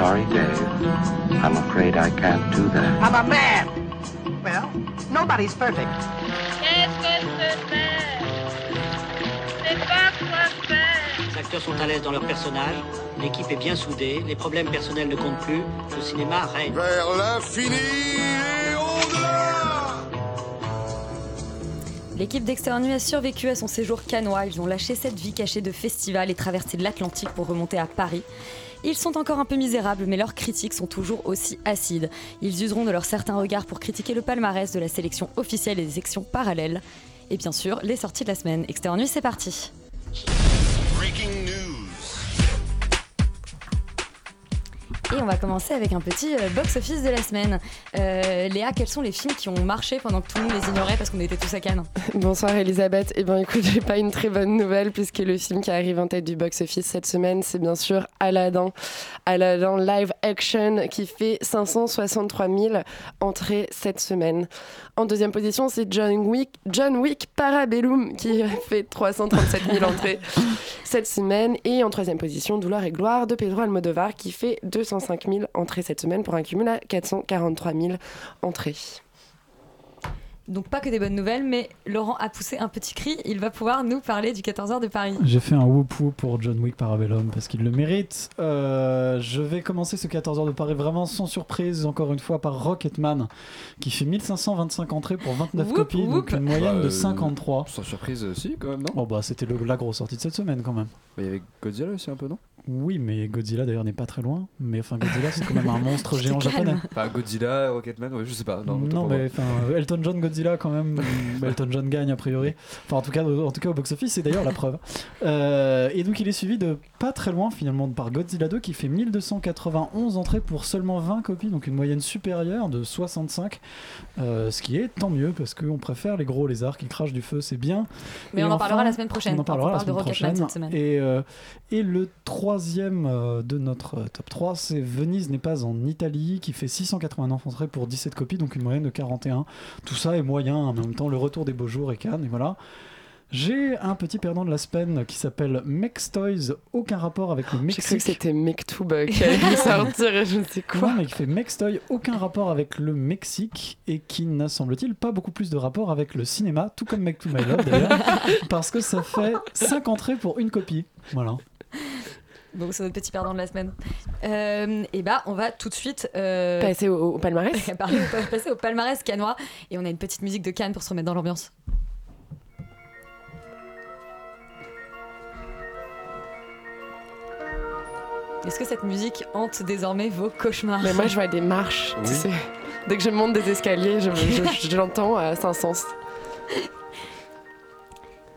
Sorry, Dave. I'm afraid I can't do that. I'm a man. Well, nobody's perfect. Qu'est-ce que c'est faire C'est pas quoi faire. Les acteurs sont à l'aise dans leur personnage, l'équipe est bien soudée, les problèmes personnels ne comptent plus, le cinéma règne. Vers l'infini et au-delà L'équipe d'Extérieur Nuit a survécu à son séjour canois. Ils ont lâché cette vie cachée de festival et traversé l'Atlantique pour remonter à Paris. Ils sont encore un peu misérables, mais leurs critiques sont toujours aussi acides. Ils useront de leur certain regard pour critiquer le palmarès de la sélection officielle et des sections parallèles. Et bien sûr, les sorties de la semaine. Extérieur Nuit, c'est parti. Et on va commencer avec un petit euh, box-office de la semaine. Euh, Léa, quels sont les films qui ont marché pendant que tout le monde les ignorait parce qu'on était tous à Cannes? Bonsoir Elisabeth. Eh bien écoute, j'ai pas une très bonne nouvelle puisque le film qui arrive en tête du box-office cette semaine, c'est bien sûr Aladdin. Aladdin live action qui fait 563 000 entrées cette semaine. En deuxième position, c'est John Wick, John Wick Parabellum qui fait 337 000 entrées cette semaine. Et en troisième position, Douleur et gloire de Pedro Almodovar qui fait 205 000 entrées cette semaine pour un cumul à 443 000 entrées. Donc pas que des bonnes nouvelles, mais Laurent a poussé un petit cri. Il va pouvoir nous parler du 14h de Paris. J'ai fait un whoop pour John Wick Parabellum parce qu'il le mérite. Euh, je vais commencer ce 14h de Paris vraiment sans surprise, encore une fois, par Rocketman qui fait 1525 entrées pour 29 Whoop, copies, whoop. donc une moyenne Bah, de euh, 53. Sans surprise aussi, quand même, non? Oh bah c'était le- la grosse sortie de cette semaine quand même. Il y avait Godzilla aussi un peu, non? Oui, mais Godzilla d'ailleurs n'est pas très loin. Mais enfin, Godzilla c'est quand même un monstre géant calme. japonais. Enfin, Godzilla, Rocketman, ouais, je sais pas. Non, mais enfin, Elton John, Godzilla quand même. Elton John gagne a priori. Enfin, en tout cas, en tout cas au box-office, c'est d'ailleurs la preuve. Euh, et donc, il est suivi de pas très loin finalement par Godzilla 2 qui fait 1291 entrées pour seulement 20 copies, donc une moyenne supérieure de 65. euh, ce qui est tant mieux parce qu'on préfère les gros lézards qui crachent du feu, c'est bien. Mais Et on en enfin, parlera la semaine prochaine. On en parlera la parle de semaine Rocketman prochaine. cette semaine. Et, euh, et le troisième euh, de notre euh, top 3, c'est Venise n'est pas en Italie, qui fait 689 entrées pour 17 copies, donc une moyenne de 41. Tout ça est moyen, en même temps, le retour des beaux jours et Cannes, et voilà. J'ai un petit perdant de la semaine qui s'appelle Mex Toys, aucun rapport avec le J'ai cru que Mexique. c'était Mektoub qui allait sortir et je ne sais quoi. Non, mais qui fait Mex Toy, aucun rapport avec le Mexique et qui n'a, semble-t-il, pas beaucoup plus de rapport avec le cinéma, tout comme to My Love d'ailleurs, parce que ça fait 5 entrées pour une copie. Voilà. Donc c'est notre petit perdant de la semaine. Euh, et bah on va tout de suite euh, Passer au, au palmarès. passer au palmarès canois et on a une petite musique de Cannes pour se remettre dans l'ambiance. Est-ce que cette musique hante désormais vos cauchemars Mais moi, je vois des marches. tu Oui. sais. Dès que je monte des escaliers, je, je- je l'entends à Saint-Sens.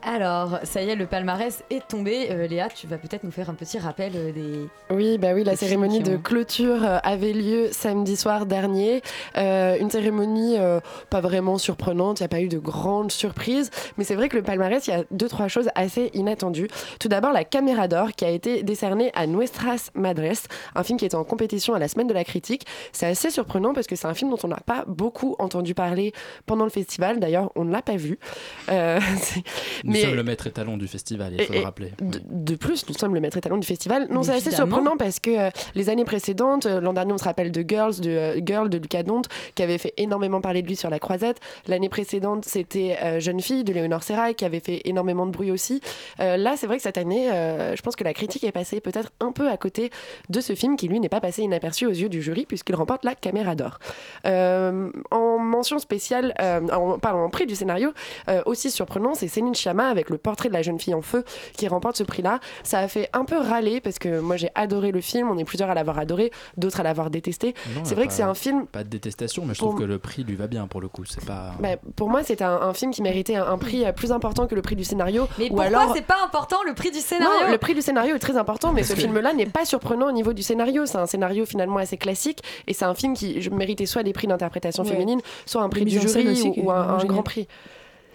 Alors, ça y est, le palmarès est tombé. Euh, Léa, tu vas peut-être nous faire un petit rappel euh, des. Oui, bah oui, la cérémonie de clôture euh, avait lieu samedi soir dernier. Euh, une cérémonie euh, pas vraiment surprenante, il n'y a pas eu de grandes surprises, mais c'est vrai que le palmarès, il y a deux, trois choses assez inattendues. Tout d'abord, la Caméra d'Or qui a été décernée à Nuestras Madres, un film qui était en compétition à la Semaine de la Critique. C'est assez surprenant parce que c'est un film dont on n'a pas beaucoup entendu parler pendant le festival. D'ailleurs, on ne l'a pas vu. Nous mais- sommes le maître étalon du festival, il Et- faut le rappeler. de, de plus, nous sommes le maître étalon du festival. Non, c'est assez surprenant parce que euh, les années précédentes, euh, l'an dernier, on se rappelle de Girls, de euh, Girl de Lucas Dont, qui avait fait énormément parler de lui sur la croisette. L'année précédente, c'était euh, Jeune fille de Léonore Serra, qui avait fait énormément de bruit aussi. Euh, là, c'est vrai que cette année, euh, je pense que la critique est passée peut-être un peu à côté de ce film qui, lui, n'est pas passé inaperçu aux yeux du jury puisqu'il remporte la Caméra d'Or. Euh, en mention spéciale, euh, en, pardon, en prix du scénario, euh, aussi surprenant, c'est Céline Sciamma cinéma avec le portrait de la jeune fille en feu qui remporte ce prix-là. Ça a fait un peu râler parce que moi j'ai adoré le film, on est plusieurs à l'avoir adoré, d'autres à l'avoir détesté. C'est vrai pas- que c'est un film Pas de détestation, mais je Pour- trouve que le prix lui va bien pour le coup. C'est pas. bah, pour moi, c'était un, un film qui méritait un, un prix plus important que le prix du scénario. Mais ou pourquoi alors... c'est pas important le prix du scénario Non, le prix du scénario est très important, mais Parce ce que- film-là n'est pas surprenant au niveau du scénario. C'est un scénario finalement assez classique et c'est un film qui méritait soit des prix d'interprétation Ouais. féminine, soit un prix du jury aussi, ou, un, grand prix.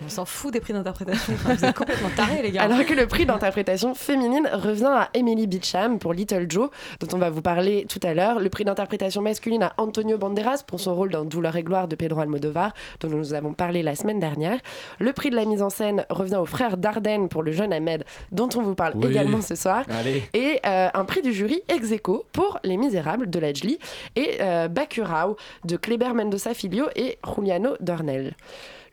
On s'en fout des prix d'interprétation. Enfin, vous êtes complètement tarés, les gars. Alors que le prix d'interprétation féminine revient à Emily Beecham pour Little Joe, dont on va vous parler tout à l'heure. Le prix d'interprétation masculine à Antonio Banderas pour son rôle dans Douleur et gloire de Pedro Almodovar, dont nous avons parlé la semaine dernière. Le prix de la mise en scène revient au frère Dardenne pour le jeune Ahmed, dont on vous parle Oui. également ce soir. Allez. Et euh, un prix du jury ex aequo pour Les Misérables de Lajli et euh, Bacurau de Kleber Mendoza Filho et Juliano Dornel.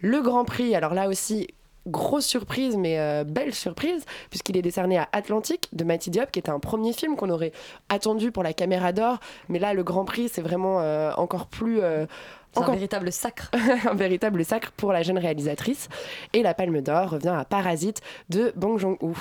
Le Grand Prix, alors là aussi, grosse surprise, mais euh, belle surprise, puisqu'il est décerné à Atlantique de Matty Diop, qui était un premier film qu'on aurait attendu pour la caméra d'or. Mais là, le Grand Prix, c'est vraiment euh, encore plus. euh, C'est un encore véritable sacre. un véritable sacre pour la jeune réalisatrice. Et la Palme d'Or revient à Parasite de Bong Joon-ho.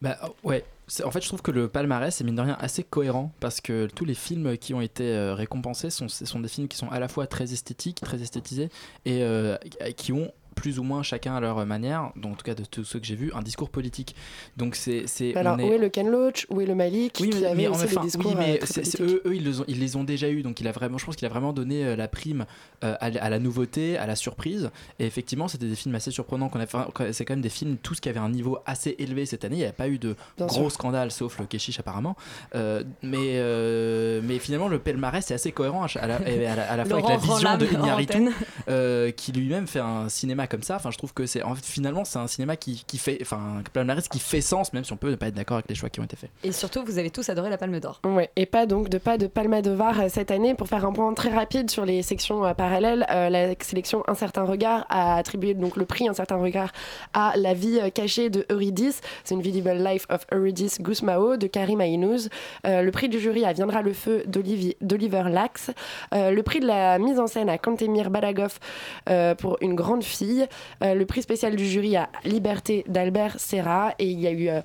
Bah oh, ouais. En fait, je trouve que le palmarès est mine de rien assez cohérent parce que tous les films qui ont été euh, récompensés sont, sont des films qui sont à la fois très esthétiques, très esthétisés et euh, qui ont plus ou moins chacun à leur manière, donc en tout cas de tous ceux que j'ai vus, un discours politique. Donc c'est c'est Alors, on où est le Ken Loach? Où est le Malik oui, qui mais, avait mais aussi enfin, des discours oui, mais euh, très c'est- c'est- politiques. eux, eux, ils, les ont, ils les ont déjà eu, donc il a vraiment, je pense qu'il a vraiment donné euh, la prime euh, à, à la nouveauté, à la surprise. Et effectivement, c'était des films assez surprenants. qu'on a fait- C'est quand même des films tous qui avaient un niveau assez élevé cette année. Il n'y a pas eu de Bien gros sûr. scandales, sauf le Keshish apparemment. Euh, mais, euh, mais finalement, le palmarès est assez cohérent à, la, et à la- à la fois avec la vision de Iñárritu, euh, qui lui-même fait un cinéma comme ça. Enfin, je trouve que c'est en fait, finalement c'est un cinéma qui, qui fait, enfin, qui fait sens, même si on peut ne pas être d'accord avec les choix qui ont été faits. Et surtout, vous avez tous adoré la Palme d'Or. Ouais, et pas donc de pas de Palma de Var euh, cette année pour faire un point très rapide sur les sections euh, parallèles. euh, la sélection Un certain regard a attribué donc le prix Un certain regard à La vie cachée de Eurydice, c'est une Visible Life of Eurydice Gusmao de Karim Ainouz. Euh, le prix du jury à Viendra le feu d'Olivier- d'Oliver Lax. Euh, le prix de la mise en scène à Kantemir Balagov euh, pour Une grande fille. Euh, le prix spécial du jury à Liberté d'Albert Serra et il y a eu euh,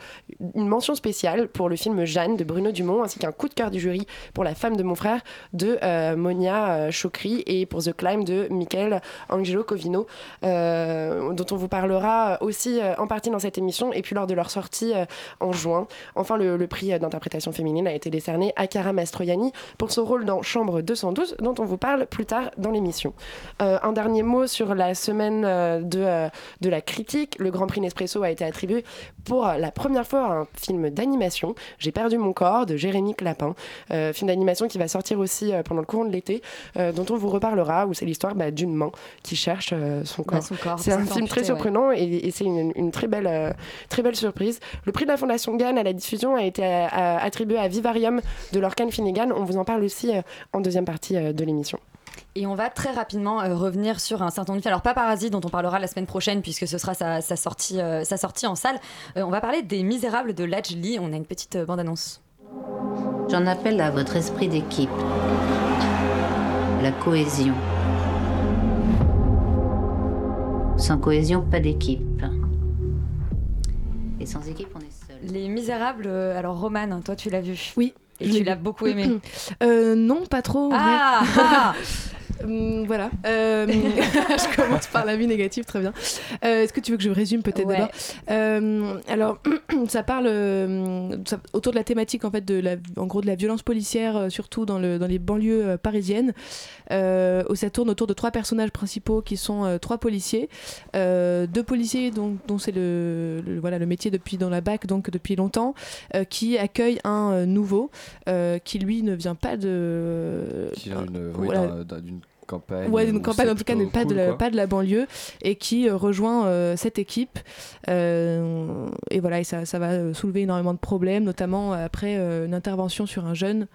une mention spéciale pour le film Jeanne de Bruno Dumont ainsi qu'un coup de cœur du jury pour La femme de mon frère de euh, Monia Chokri et pour The Climb de Michael Angelo Covino dont on vous parlera aussi en partie dans cette émission et puis lors de leur sortie en juin. Enfin le, prix d'interprétation féminine a été décerné à Cara Mastroianni pour son rôle dans Chambre 212 dont on vous parle plus tard dans l'émission. Un dernier mot sur la semaine euh, de, euh, de la critique. Le Grand Prix Nespresso a été attribué pour la première fois à un film d'animation, J'ai perdu mon corps, de Jérémy Clapin. Euh, film d'animation qui va sortir aussi pendant le courant de l'été, dont on vous reparlera, où c'est l'histoire bah, d'une main qui cherche son corps. Bah, son corps, c'est un film très ouais. surprenant et, et c'est une, une très, belle, très belle surprise. Le prix de la Fondation Gann à la diffusion a été attribué à Vivarium de Lorcan Finnegan. On vous en parle aussi en deuxième partie de l'émission. Et on va très rapidement euh, revenir sur un certain nombre de films. Alors, pas Parasite, dont on parlera la semaine prochaine, puisque ce sera sa, sa sortie, euh, sa sortie en salle. Euh, on va parler des Misérables de Lajli. On a une petite euh, bande-annonce. J'en appelle à votre esprit d'équipe. La cohésion. Sans cohésion, pas d'équipe. Et sans équipe, on est seul. Les Misérables, euh, alors Romane, toi tu l'as vu? Oui. Et tu l'as beaucoup aimé. Euh, non, pas trop. Ah, ah Hum, voilà. Euh, je commence par la vie négative, très bien. Euh, Est-ce que tu veux que je résume peut-être Ouais. d'abord Euh, Alors, ça parle euh, ça- autour de la thématique en fait de la, en gros de la violence policière, euh, surtout dans, le, dans les banlieues euh, parisiennes. Euh, où ça tourne autour de trois personnages principaux qui sont euh, trois policiers, Euh, deux policiers dont, dont c'est le, le- voilà le métier depuis dans la BAC donc depuis longtemps, euh, qui accueillent un euh, nouveau euh, qui lui ne vient pas de Qui vient d'une campagne. Ouais, d'une où campagne en tout cas, mais pas, de la, pas de la banlieue, et qui euh, rejoint euh, cette équipe. Euh, et voilà, et ça, ça va soulever énormément de problèmes, notamment après euh, une intervention sur un jeune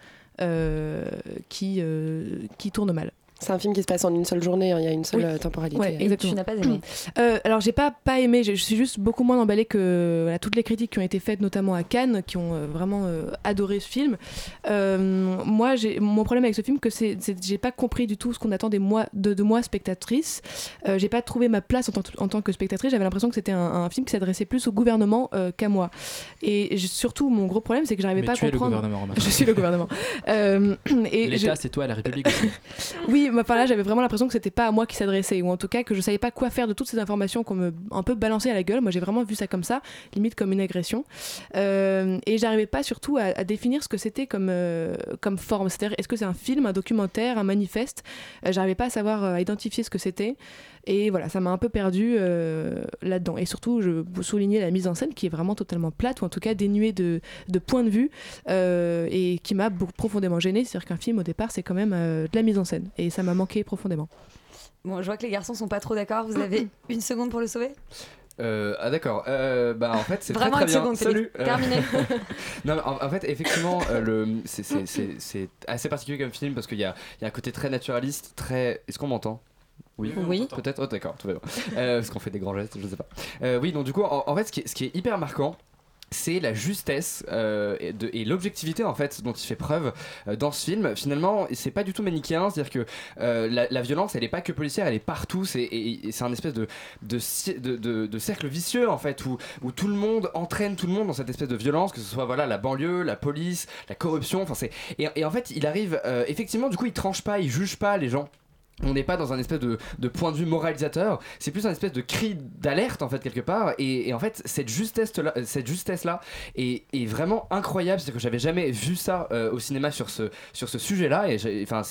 qui, qui tourne mal. C'est un film qui se passe en une seule journée, hein, il y a une seule Oui. euh, temporalité. Ouais, exactement. Tu n'as pas aimé. Euh, alors j'ai pas pas aimé, je, je suis juste beaucoup moins emballée que voilà, toutes les critiques qui ont été faites notamment à Cannes, qui ont euh, vraiment euh, adoré ce film. Euh, moi j'ai mon problème avec ce film que c'est c'est que j'ai pas compris du tout ce qu'on attendait moi de, de moi spectatrice. Euh, j'ai pas trouvé ma place en tant, en tant que spectatrice. J'avais l'impression que c'était un, un film qui s'adressait plus au gouvernement euh, qu'à moi. Et je- surtout mon gros problème c'est que j'arrivais Mais pas tu à es le comprendre. gouvernement, je suis le gouvernement. Euh, et je- L'État, c'est toi, la République oui, mais enfin là, j'avais vraiment l'impression que c'était pas à moi qui s'adressait, ou en tout cas que je savais pas quoi faire de toutes ces informations qu'on me un peu balançait à la gueule. Moi, j'ai vraiment vu ça comme ça, limite comme une agression. Euh, et j'arrivais pas surtout à, définir ce que c'était comme, euh, comme forme. C'est-à-dire, est-ce que c'est un film, un documentaire, un manifeste? Euh, J'arrivais pas à savoir à identifier ce que c'était. Et voilà, ça m'a un peu perdu euh, là-dedans. Et surtout, je vous soulignais la mise en scène qui est vraiment totalement plate, ou en tout cas dénuée de, de point de vue, euh, et qui m'a profondément gênée. C'est-à-dire qu'un film, au départ, c'est quand même euh, de la mise en scène. Et ça m'a manqué profondément. Bon, je vois que les garçons sont pas trop d'accord. Vous avez une seconde pour le sauver? Euh, ah d'accord. Euh, bah en fait c'est très Vraiment très une bien. seconde. Salut. Euh, Terminé. non mais en, en fait effectivement euh, le c'est- c'est c'est- c'est assez particulier comme film parce qu'il y a, il y a un côté très naturaliste, très. Est-ce qu'on m'entend? Oui, Oui. peut-être. Oh, d'accord, tout va bien. Euh, parce qu'on fait des grands gestes, je sais pas. Euh, oui, donc du coup, en, en fait, ce qui est, ce qui est hyper marquant, c'est la justesse euh, et, l'objectivité en fait dont il fait preuve euh, dans ce film. Finalement, c'est pas du tout manichéen, c'est-à-dire que euh, la, la violence, elle est pas que policière, elle est partout. C'est et, et c'est un espèce de de, de, de- de cercle vicieux en fait où, où tout le monde entraîne tout le monde dans cette espèce de violence, que ce soit voilà la banlieue, la police, la corruption. Enfin c'est et, et en fait, il arrive euh, effectivement du coup, il tranche pas, il juge pas les gens. On n'est pas dans un espèce de, de point de vue moralisateur, c'est plus un espèce de cri d'alerte en fait quelque part. Et, et en fait, cette justesse là, cette justesse là est, est vraiment incroyable. C'est que j'avais jamais vu ça euh, au cinéma sur ce sur ce sujet-là. Et j'ai- enfin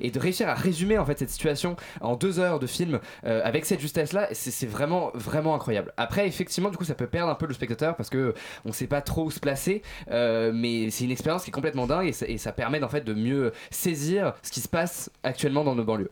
et de réussir à résumer en fait cette situation en deux heures de film euh, avec cette justesse là, c'est vraiment vraiment incroyable. Après, effectivement, du coup, ça peut perdre un peu le spectateur parce que on sait pas trop où se placer. euh, mais c'est une expérience qui est complètement dingue et ça, et ça permet en fait de mieux saisir ce qui se passe actuellement dans nos banlieues.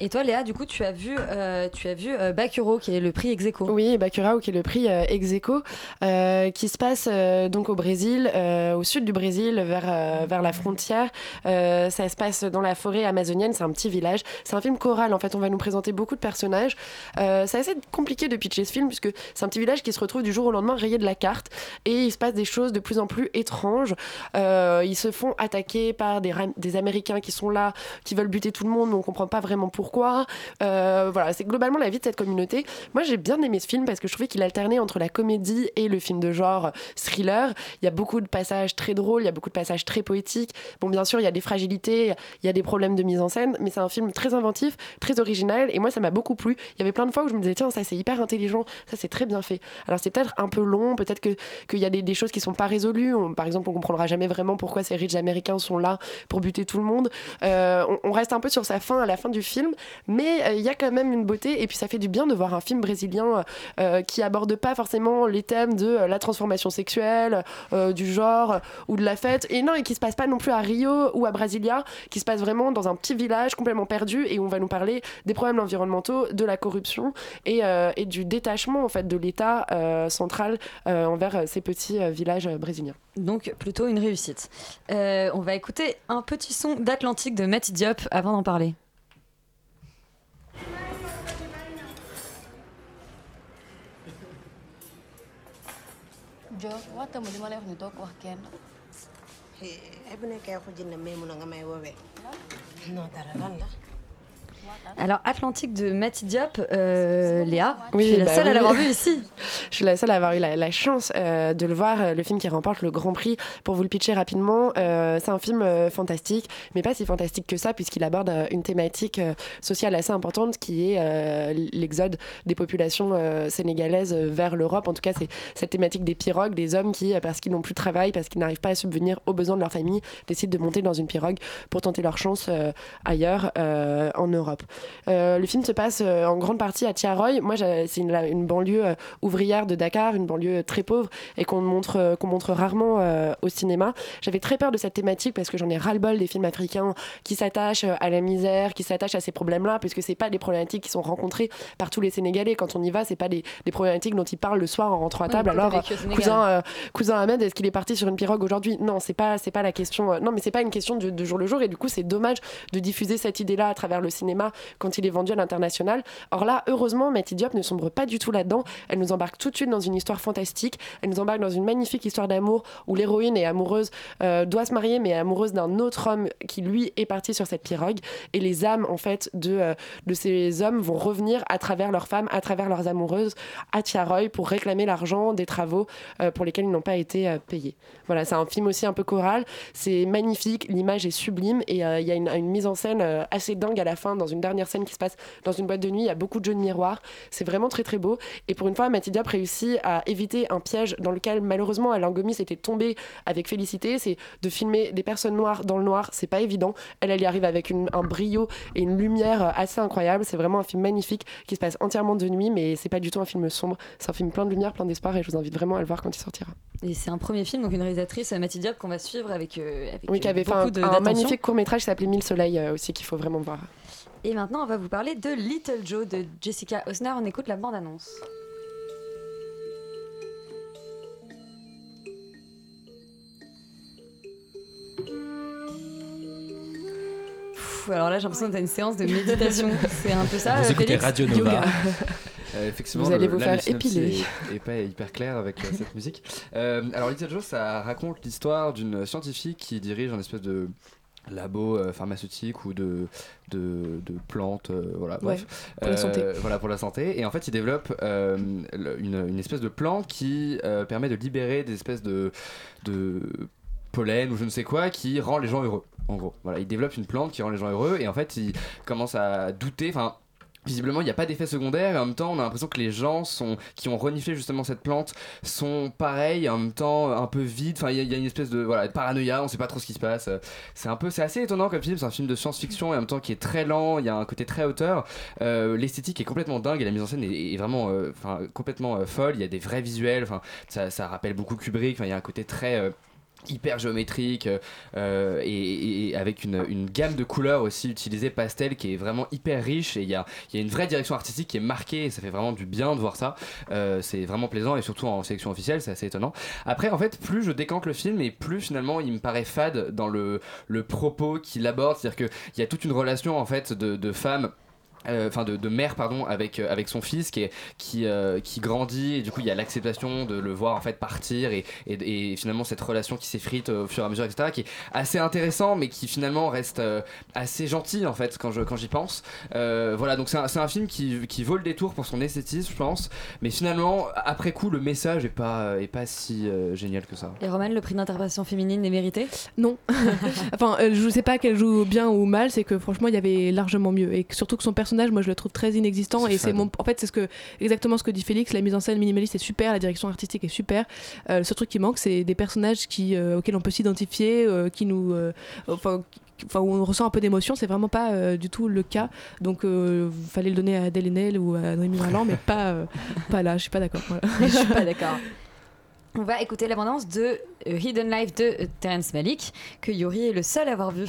Et toi, Léa, du coup, tu as vu, euh, tu as vu euh, qui est le prix ex aequo. Oui, Bacurau qui est le prix euh, ex aequo, euh, qui se passe euh, donc au Brésil, euh, au sud du Brésil, vers, vers la frontière. Ça se passe dans la forêt amazonienne, c'est un petit village. C'est un film choral, en fait, on va nous présenter beaucoup de personnages. C'est assez compliqué de pitcher ce film, puisque c'est un petit village qui se retrouve du jour au lendemain rayé de la carte, et il se passe des choses de plus en plus étranges. Ils se font attaquer par des Américains qui sont là, qui veulent buter tout le monde, mais on comprend pas vraiment pourquoi. Euh, voilà, c'est globalement la vie de cette communauté. Moi, j'ai bien aimé ce film parce que je trouvais qu'il alternait entre la comédie et le film de genre thriller. Il y a beaucoup de passages très drôles, il y a beaucoup de passages très poétiques. Bon, bien sûr, il y a des fragilités, il y a des problèmes de mise en scène, mais c'est un film très inventif, très original, et moi, ça m'a beaucoup plu. Il y avait plein de fois où je me disais, tiens, ça c'est hyper intelligent, ça c'est très bien fait. Alors, c'est peut-être un peu long, peut-être qu'il y a des, choses qui sont pas résolues. Par exemple, on comprendra jamais vraiment pourquoi ces riches américains sont là pour buter tout le monde. Euh, on reste un peu sur sa fin à la fin du film, mais euh, il y a quand même une beauté, et puis ça fait du bien de voir un film brésilien euh, qui aborde pas forcément les thèmes de euh, la transformation sexuelle, euh, du genre euh, ou de la fête, et non, et qui se passe pas non plus à Rio ou à Brasilia, qui se passe vraiment dans un petit village complètement perdu, et on va nous parler des problèmes environnementaux, de la corruption et, euh, du détachement en fait de l'État euh, central euh, envers euh, ces petits euh, villages euh, brésiliens. Donc plutôt une réussite. Euh, on va écouter un petit son d'Atlantique de Matty Diop avant d'en parler. Jo, wata mo di ma lay wax ni doo ko wax kenn. ay bu nekkee waxu jinne mais mun a nga may woowee non dara lan la Alors Atlantique de Matty Diop, euh, Léa, tu es la bah seule à l'avoir vu ici. Je suis la seule à avoir eu la, la chance euh, de le voir, euh, le film qui remporte le Grand Prix. Pour vous le pitcher rapidement, euh, c'est un film fantastique, mais pas si fantastique que ça, puisqu'il aborde une thématique sociale assez importante qui est l'exode des populations sénégalaises vers l'Europe. En tout cas, c'est cette thématique des pirogues, des hommes qui, parce qu'ils n'ont plus de travail, parce qu'ils n'arrivent pas à subvenir aux besoins de leur famille, décident de monter dans une pirogue pour tenter leur chance ailleurs en Europe. Europe. Euh, le film se passe euh, en grande partie à Tiaroy. Moi, c'est une, banlieue euh, ouvrière de Dakar, une banlieue très pauvre et qu'on montre, qu'on montre rarement au cinéma. J'avais très peur de cette thématique parce que j'en ai ras-le-bol des films africains qui s'attachent à la misère, qui s'attachent à ces problèmes-là, parce que c'est pas des problématiques qui sont rencontrées par tous les Sénégalais. Quand on y va, c'est pas des, des problématiques dont ils parlent le soir en rentrant à table. Alors, cousin, euh, cousin Ahmed, est-ce qu'il est parti sur une pirogue aujourd'hui? Non, c'est pas, c'est pas la question. non, mais c'est pas une question de, de jour le jour. Et du coup, c'est dommage de diffuser cette idée-là à travers le cinéma quand il est vendu à l'international. Or là, heureusement, Matty Diop ne sombre pas du tout là-dedans. Elle nous embarque tout de suite dans une histoire fantastique. Elle nous embarque dans une magnifique histoire d'amour où l'héroïne est amoureuse, euh, doit se marier, mais est amoureuse d'un autre homme qui lui est parti sur cette pirogue. Et les âmes, en fait, de, euh, ces hommes vont revenir à travers leurs femmes, à travers leurs amoureuses à Tiaroy pour réclamer l'argent des travaux euh, pour lesquels ils n'ont pas été payés. Voilà, c'est un film aussi un peu choral. C'est magnifique, l'image est sublime et il y a une, une mise en scène assez dingue à la fin, dans une dernière scène qui se passe dans une boîte de nuit. Il y a beaucoup de jeux de miroirs. C'est vraiment très très beau. Et pour une fois, Matty Diop réussit à éviter un piège dans lequel malheureusement Alain Gomis était tombé avec Félicité. C'est de filmer des personnes noires dans le noir. C'est pas évident. Elle, elle y arrive avec une- un brio et une lumière assez incroyable. C'est vraiment un film magnifique qui se passe entièrement de nuit, mais c'est pas du tout un film sombre. C'est un film plein de lumière, plein d'espoir et je vous invite vraiment à le voir quand il sortira. Et c'est un premier film, donc une réalisatrice, euh, Mathilde Diop, qu'on va suivre avec, euh, avec Oui, qui euh, avait fait un, magnifique court métrage qui s'appelait Mille Soleils euh, aussi, qu'il faut vraiment voir. Et maintenant, on va vous parler de Little Joe de Jessica Osner. On écoute la bande-annonce. Alors là, j'ai l'impression que t'as une séance de méditation. C'est un peu ça. Vous euh, écoutez Félix Radio Nova. Euh, effectivement, Vous allez le- vous faire épiler. Est pas hyper clair avec euh, cette musique. Euh, alors, Little Joe, ça raconte l'histoire d'une scientifique qui dirige un espèce de labo euh, pharmaceutique ou de, de, de plantes, euh, voilà, bref. pour la santé. Voilà, pour la santé. Et en fait, il développe euh, une, une espèce de plante qui euh, permet de libérer des espèces de, de pollen ou je ne sais quoi qui rend les gens heureux. En gros, voilà, il développe une plante qui rend les gens heureux et en fait, il commence à douter. Enfin, Visiblement, il n'y a pas d'effet secondaire et en même temps, on a l'impression que les gens sont, qui ont reniflé justement cette plante sont pareils, en même temps un peu vides. Enfin, il y, a- une espèce de, voilà, paranoïa, on sait pas trop ce qui se passe. C'est un peu, c'est assez étonnant comme film. C'est un film de science-fiction et en même temps qui est très lent. Il y a un côté très hauteur. Euh, L'esthétique est complètement dingue et la mise en scène est, vraiment, euh, complètement euh, folle. Il y a des vrais visuels. Ça, ça rappelle beaucoup Kubrick. Il y a un côté très euh, hyper géométrique euh, et, et avec une, gamme de couleurs aussi utilisée pastel qui est vraiment hyper riche et il y a, une vraie direction artistique qui est marquée et ça fait vraiment du bien de voir ça. Euh, c'est vraiment plaisant et surtout en sélection officielle c'est assez étonnant. Après en fait plus je décante le film et plus finalement il me paraît fade dans le, propos qu'il aborde. C'est à dire qu'il y a toute une relation en fait de femmes euh, enfin de, de mère pardon avec euh, avec son fils qui est qui euh, qui grandit et du coup il y a l'acceptation de le voir en fait partir et, et, et finalement cette relation qui s'effrite au fur et à mesure etc qui est assez intéressant mais qui finalement reste euh, assez gentil en fait quand je quand j'y pense Euh, voilà donc c'est un, c'est un film qui, qui vaut le détour pour son esthétisme je pense mais finalement après coup le message est pas est pas si euh, génial que ça Et Roman, le prix d'interprétation féminine est mérité? Non. enfin, euh, je sais pas qu'elle joue bien ou mal, c'est que franchement, il y avait largement mieux. Et que surtout que son personnage, moi, je le trouve très inexistant. Et c'est mon. En fait, c'est ce que exactement ce que dit Félix. La mise en scène minimaliste est super, la direction artistique est super. Euh, le seul truc qui manque, c'est des personnages qui, euh, auxquels on peut s'identifier, euh, qui nous. euh, enfin. qui- Enfin, où on ressent un peu d'émotion, c'est vraiment pas euh, du tout le cas. Donc, euh, fallait le donner à Adèle Haenel ou à Noémie Merlan, mais pas, euh, pas là. Je suis pas d'accord. voilà. Je suis pas d'accord. On va écouter l'abondance de Hidden Life de Terrence Malick, que Yuri est le seul à avoir vu.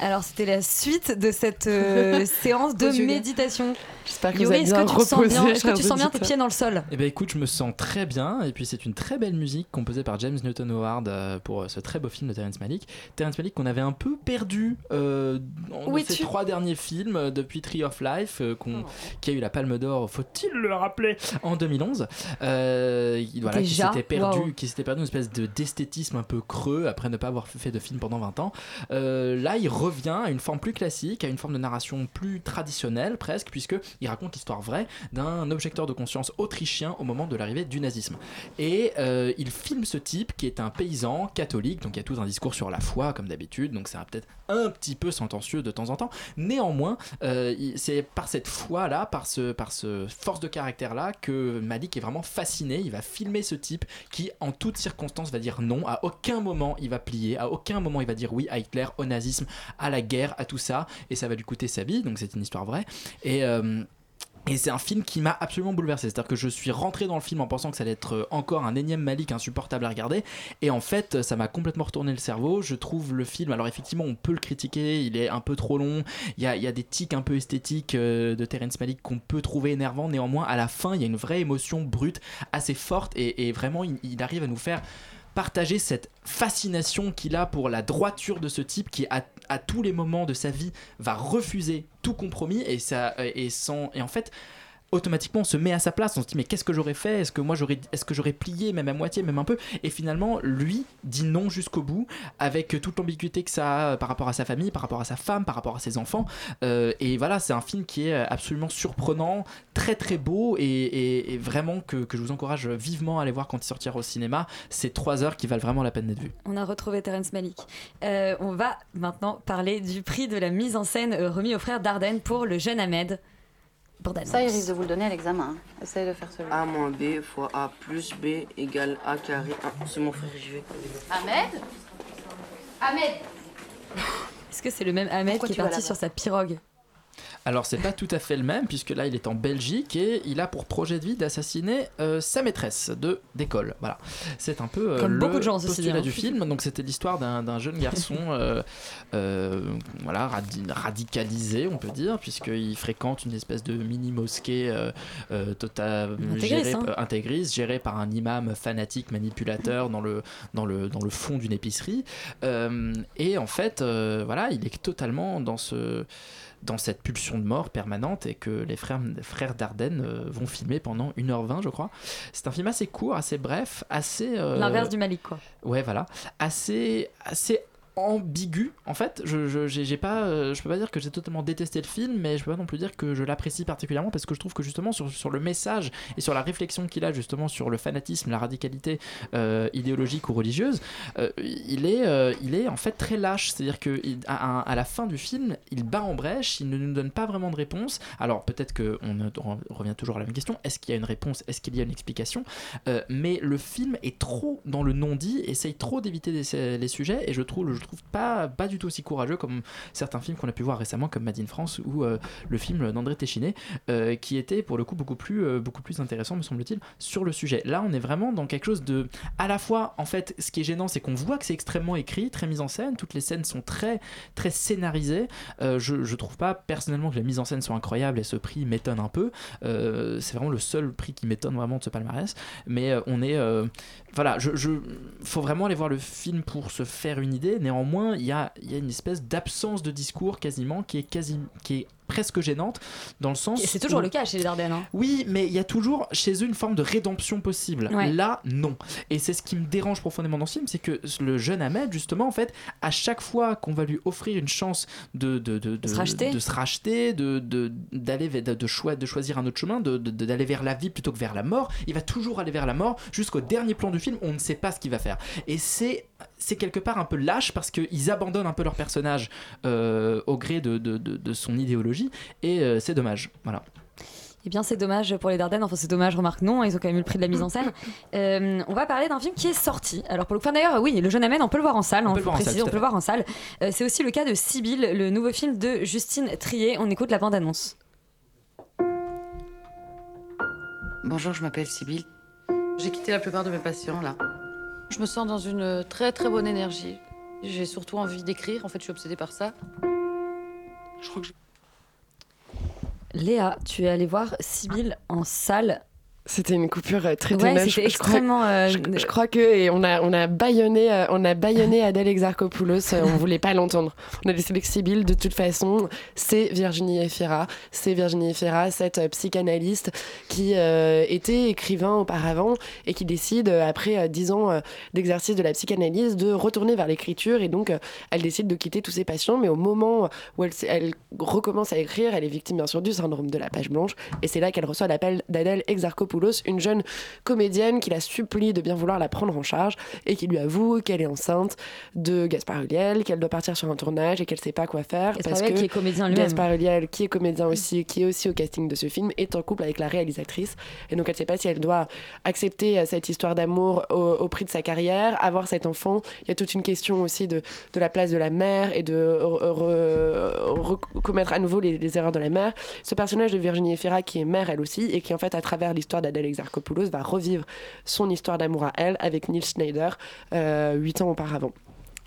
Alors, c'était la suite de cette euh, séance de méditation. J'espère que vous Yuri, bien que tu te sens bien? reposés, Est-ce que tu sens bien tes pieds dans le sol? Eh ben écoute, je me sens très bien et puis c'est une très belle musique composée par James Newton Howard euh, pour euh, ce très beau film de Terrence Malick. Terrence Malick qu'on avait un peu perdu euh, dans Où ses es-tu trois derniers films depuis Tree of Life euh, qu'on- qui a eu la Palme d'Or, faut-il le rappeler, en 2011. Euh, il- voilà, qui s'était perdu, Waouh. qui s'était perdu une espèce de d'esthétisme un peu creux après ne pas avoir fait de film pendant 20 ans. Euh, là, il revient à une forme plus classique, à une forme de narration plus traditionnelle presque, puisqu'il raconte l'histoire vraie d'un objecteur de conscience autrichien au moment de l'arrivée du nazisme. Et euh, il filme ce type qui est un paysan catholique, donc il y a tout un discours sur la foi comme d'habitude, donc c'est un- peut-être un petit peu sentencieux de temps en temps. Néanmoins, euh, c'est par cette foi-là, par ce, par ce force de caractère-là, que Malik est vraiment fasciné. Il va filmer ce type qui, en toutes circonstances, va dire non. À aucun moment il va plier, à aucun moment il va dire oui à Hitler, au nazisme, à la guerre, à tout ça, et ça va lui coûter sa vie. Donc c'est une histoire vraie. Et euh, et c'est un film qui m'a absolument bouleversé. C'est-à-dire que je suis rentré dans le film en pensant que ça allait être euh, encore un énième Malik insupportable à regarder. Et en fait, ça m'a complètement retourné le cerveau. Je trouve le film, alors effectivement, on peut le critiquer, il est un peu trop long. Il y a, il y a des tics un peu esthétiques euh, de Terrence Malik qu'on peut trouver énervants. Néanmoins, à la fin, il y a une vraie émotion brute, assez forte. Et, vraiment, il, il arrive à nous faire partager cette fascination qu'il a pour la droiture de ce type qui à, à tous les moments de sa vie va refuser tout compromis et ça et sans et en fait automatiquement on se met à sa place. On se dit mais qu'est-ce que j'aurais fait? Est-ce que moi j'aurais est-ce que j'aurais plié même à moitié même un peu? Et finalement lui dit non jusqu'au bout avec toute l'ambiguïté que ça a par rapport à sa famille par rapport à sa femme par rapport à ses enfants. Euh, et voilà c'est un film qui est absolument surprenant très très beau et, vraiment que, je vous encourage vivement à aller voir quand il sortira au cinéma. C'est trois heures qui valent vraiment la peine d'être vues. On a retrouvé Terence Malik. Euh, on va maintenant parler du prix de la mise en scène euh, remis aux frères Dardenne pour le jeune Ahmed. Ça, il risque de vous le donner à l'examen. hein. Essaye de faire celui A moins B fois A plus B égale A carré 1. C'est mon frère, j'y vais. Ahmed? Ahmed Est-ce que c'est le même Ahmed Pourquoi qui est vas parti sur sa pirogue? Alors c'est pas tout à fait le même puisque là il est en Belgique et il a pour projet de vie d'assassiner euh, sa maîtresse de d'école. Voilà, c'est un peu euh, Comme le beaucoup de gens, postulat hein. du film. Donc c'était l'histoire d'un jeune garçon, euh, voilà, radi- radicalisé on peut dire puisqu'il fréquente une espèce de mini mosquée euh, euh, tota- Intégriste, gérée, hein. intégriste, gérée par un imam fanatique manipulateur dans le dans le dans le fond d'une épicerie. Et en fait, voilà, il est totalement dans ce dans cette pulsion de mort permanente et que les frères, frères Dardenne euh, vont filmer pendant 1h20 je crois. C'est un film assez court, assez bref, assez... euh, L'inverse du Malik, quoi. Ouais, voilà. Assez, assez ambigu en fait. Je j'ai pas euh, je peux pas dire que j'ai totalement détesté le film mais je peux pas non plus dire que je l'apprécie particulièrement parce que je trouve que justement sur, sur le message et sur la réflexion qu'il a justement sur le fanatisme la radicalité euh, idéologique ou religieuse euh, il est il est en fait très lâche. C'est à dire que à, la fin du film il bat en brèche il ne nous donne pas vraiment de réponse. Alors peut-être que on, on revient toujours à la même question. Est-ce qu'il y a une réponse? Est-ce qu'il y a une explication? Mais le film est trop dans le non-dit essaye trop d'éviter les sujets et je trouve trouve pas pas du tout aussi courageux comme certains films qu'on a pu voir récemment comme Made in France ou euh, le film d'André Téchiné euh, qui était pour le coup beaucoup plus euh, beaucoup plus intéressant me semble-t-il sur le sujet. Là on est vraiment dans quelque chose de à la fois en fait ce qui est gênant c'est qu'on voit que c'est extrêmement écrit très mis en scène toutes les scènes sont très très scénarisées. Je, je trouve pas personnellement que les mises en scène sont incroyables et ce prix m'étonne un peu. C'est vraiment le seul prix qui m'étonne vraiment de ce palmarès. Mais on est voilà je, je faut vraiment aller voir le film pour se faire une idée. Néanmoins a, il y a une espèce d'absence de discours quasiment qui est quasi qui est presque gênante dans le sens Et c'est toujours où- le cas chez les Dardenne. hein. oui, mais il y a toujours chez eux une forme de rédemption possible. Ouais. Là, non. Et c'est ce qui me dérange profondément dans ce film, c'est que le jeune Ahmed, justement, en fait, à chaque fois qu'on va lui offrir une chance de, de, de, se racheter. de se racheter, de, de, d'aller de, de, de choisir un autre chemin, de, de- de- d'aller vers la vie plutôt que vers la mort, il va toujours aller vers la mort jusqu'au dernier plan du film, on ne sait pas ce qu'il va faire. Et c'est c'est quelque part un peu lâche parce qu'ils abandonnent un peu leur personnage euh, au gré de, de, de- de son idéologie et euh, c'est dommage. Voilà. Eh bien, c'est dommage pour les Dardennes. Enfin, c'est dommage, remarque non. Ils ont quand même eu le prix de la mise en scène. Euh, on va parler d'un film qui est sorti. Alors, pour le coup, d'ailleurs, oui, Le Jeune Amène, on peut le voir en salle. On hein, peut le voir en salle, tout on à peut le voir en salle. Euh, c'est aussi le cas de Sibylle, le nouveau film de Justine Trier. On écoute la bande-annonce. Bonjour, je m'appelle Sybille. J'ai quitté la plupart de mes patients là. Je me sens dans une très très bonne énergie. J'ai surtout envie d'écrire. En fait, je suis obsédée par ça. Je crois que je... Léa, tu es allée voir Sibylle en salle. C'était une coupure euh, très Ouais, Je crois- extrêmement, euh, je, je crois que et on a on a baïonné euh, on a baïonné Adèle Exarchopoulos. euh, on voulait pas l'entendre. On a laissé Sibyl. De toute façon, c'est Virginie Efira. C'est Virginie Efira, cette euh, psychanalyste qui euh, était écrivain auparavant et qui décide euh, après euh, dix ans euh, d'exercice de la psychanalyse de retourner vers l'écriture et donc euh, elle décide de quitter tous ses patients. Mais au moment où elle, elle recommence à écrire, elle est victime bien sûr du syndrome de la page blanche et c'est là qu'elle reçoit l'appel d'Adèle Exarchopoulos, une jeune comédienne qui la supplie de bien vouloir la prendre en charge et qui lui avoue qu'elle est enceinte de Gaspard Ulliel, qu'elle doit partir sur un tournage et qu'elle sait pas quoi faire Gaspard parce que qui est comédien lui-même. Gaspard Ulliel, qui est comédien aussi, qui est aussi au casting de ce film, est en couple avec la réalisatrice et donc elle sait pas si elle doit accepter euh, cette histoire d'amour au, au prix de sa carrière, avoir cet enfant. Il y a toute une question aussi de, de la place de la mère et de re- re- recommettre à nouveau les, les erreurs de la mère. Ce personnage de Virginie Efira qui est mère elle aussi et qui en fait à travers l'histoire d'Adèle Exarchopoulos va revivre son histoire d'amour à elle avec Neil Schneider euh, huit ans auparavant.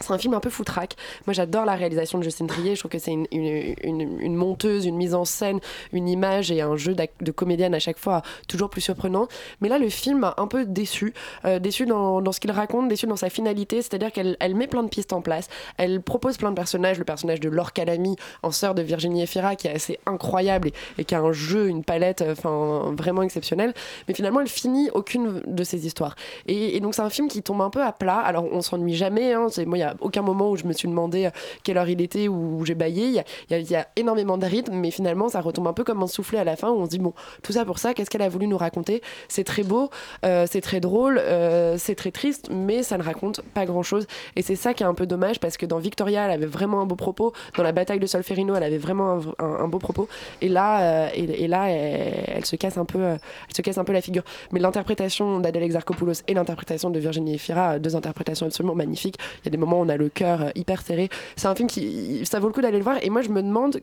C'est un film un peu foutraque. Moi, j'adore la réalisation de Justine Trier. Je trouve que c'est une, une- une- monteuse, une mise en scène, une image et un jeu de comédienne à chaque fois toujours plus surprenant. Mais là, le film m'a un peu déçu. Euh, déçu dans, dans ce qu'il raconte, déçu dans sa finalité. C'est-à-dire qu'elle elle met plein de pistes en place. Elle propose plein de personnages. Le personnage de Laure Calamy, en sœur de Virginie Efira, qui est assez incroyable et, qui a un jeu, une palette euh, enfin vraiment exceptionnelle. Mais finalement, elle finit aucune de ses histoires. Et, donc, c'est un film qui tombe un peu à plat. Alors, on s'ennuie jamais. Hein. Moi, aucun moment où je me suis demandé euh, quelle heure il était ou où j'ai baillé. Il y a, énormément de rythme, mais finalement, ça retombe un peu comme un soufflet à la fin où on se dit bon, tout ça pour ça, qu'est-ce qu'elle a voulu nous raconter? C'est très beau, euh, c'est très drôle, euh, c'est très triste, mais ça ne raconte pas grand-chose. Et c'est ça qui est un peu dommage parce que dans Victoria, elle avait vraiment un beau propos. Dans la bataille de Solferino, elle avait vraiment un, beau propos. Et là, et, là, elle, se casse un peu, elle se casse un peu la figure. Mais l'interprétation d'Adèle Exarchopoulos et l'interprétation de Virginie Efira, deux interprétations absolument magnifiques. Il y a des moments on a le cœur euh, hyper serré. C'est un film qui, ça vaut le coup d'aller le voir. Et moi, je me demande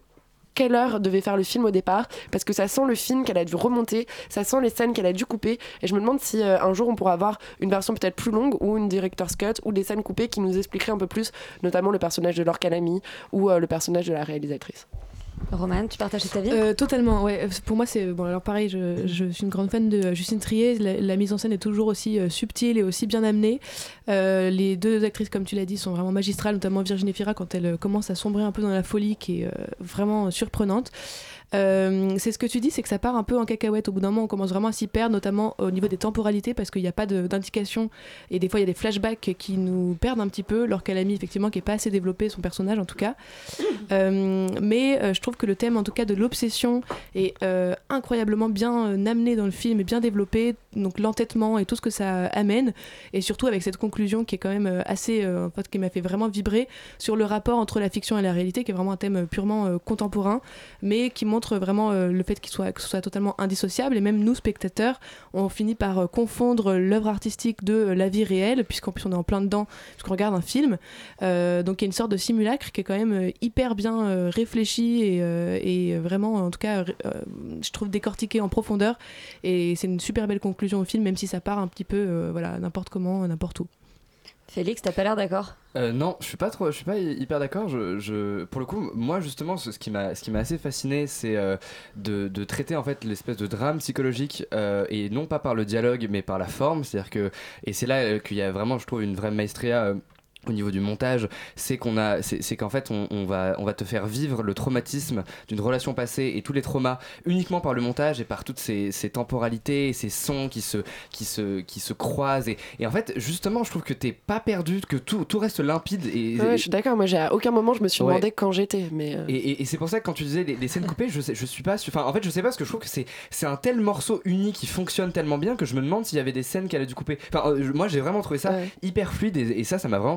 quelle heure devait faire le film au départ parce que ça sent le film qu'elle a dû remonter, ça sent les scènes qu'elle a dû couper et je me demande si euh, un jour on pourra avoir une version peut-être plus longue ou une director's cut ou des scènes coupées qui nous expliqueraient un peu plus notamment le personnage de Laure Calamy ou euh, le personnage de la réalisatrice. Roman, tu partages cet avis Euh, Totalement, ouais. Pour moi, c'est. Bon, alors pareil, je, suis une grande fan de Justine Trier. La, mise en scène est toujours aussi euh, subtile et aussi bien amenée. Euh, les deux actrices, comme tu l'as dit, sont vraiment magistrales, notamment Virginie Fira quand elle euh, commence à sombrer un peu dans la folie qui est euh, vraiment surprenante. Euh, c'est ce que tu dis, c'est que ça part un peu en cacahuète. Au bout d'un moment, on commence vraiment à s'y perdre, notamment au niveau des temporalités, parce qu'il n'y a pas de- d'indication. Et des fois, il y a des flashbacks qui nous perdent un petit peu, alors qu'elle a mis effectivement qui n'est pas assez développé, son personnage en tout cas. Euh, mais euh, je trouve que le thème, en tout cas, de l'obsession est incroyablement bien amené dans le film et bien développé. Donc l'entêtement et tout ce que ça amène, et surtout avec cette conclusion qui est quand même assez, en fait, qui m'a fait vraiment vibrer sur le rapport entre la fiction et la réalité, qui est vraiment un thème purement contemporain, mais qui montre vraiment euh, le fait qu'il soit, totalement indissociable. Et même nous, spectateurs, on finit par euh, confondre l'œuvre artistique de euh, la vie réelle, puisqu'en plus on est en plein dedans, puisqu'on regarde un film. Euh, donc il y a une sorte de simulacre qui est quand même euh, hyper bien euh, réfléchi et, euh, et vraiment, en tout cas, euh, je trouve décortiqué en profondeur. Et c'est une super belle conclusion au film, même si ça part un petit peu, euh, voilà, n'importe comment, n'importe où. Félix, t'as pas l'air d'accord Euh, non, je suis pas trop, je suis pas hy- hyper d'accord. Pour le coup, moi justement, ce, qui m'a, assez fasciné, c'est euh, de, traiter en fait l'espèce de drame psychologique euh, et non pas par le dialogue, mais par la forme. C'est-à-dire que, et c'est là qu'il y a vraiment, je trouve, une vraie maestria. Au niveau du montage, c'est qu'on a, c'est qu'en fait, on, on va, on va te faire vivre le traumatisme d'une relation passée et tous les traumas uniquement par le montage et par toutes ces, ces temporalités, et ces sons qui se, qui se, qui se croisent. Et, et en fait, justement, je trouve que t'es pas perdu, que tout, tout reste limpide. Et, Ouais, je suis d'accord. Moi, j'ai à aucun moment je me suis Ouais. demandé quand j'étais, mais. euh, et, et- c'est pour ça que quand tu disais les, les scènes coupées, je, sais, je suis pas. Enfin, en fait, je sais pas parce que je trouve que c'est c'est un tel morceau uni qui fonctionne tellement bien que je me demande s'il y avait des scènes qu'elle a dû couper. Enfin, euh, moi, j'ai vraiment trouvé ça hyper fluide et, et ça, ça m'a vraiment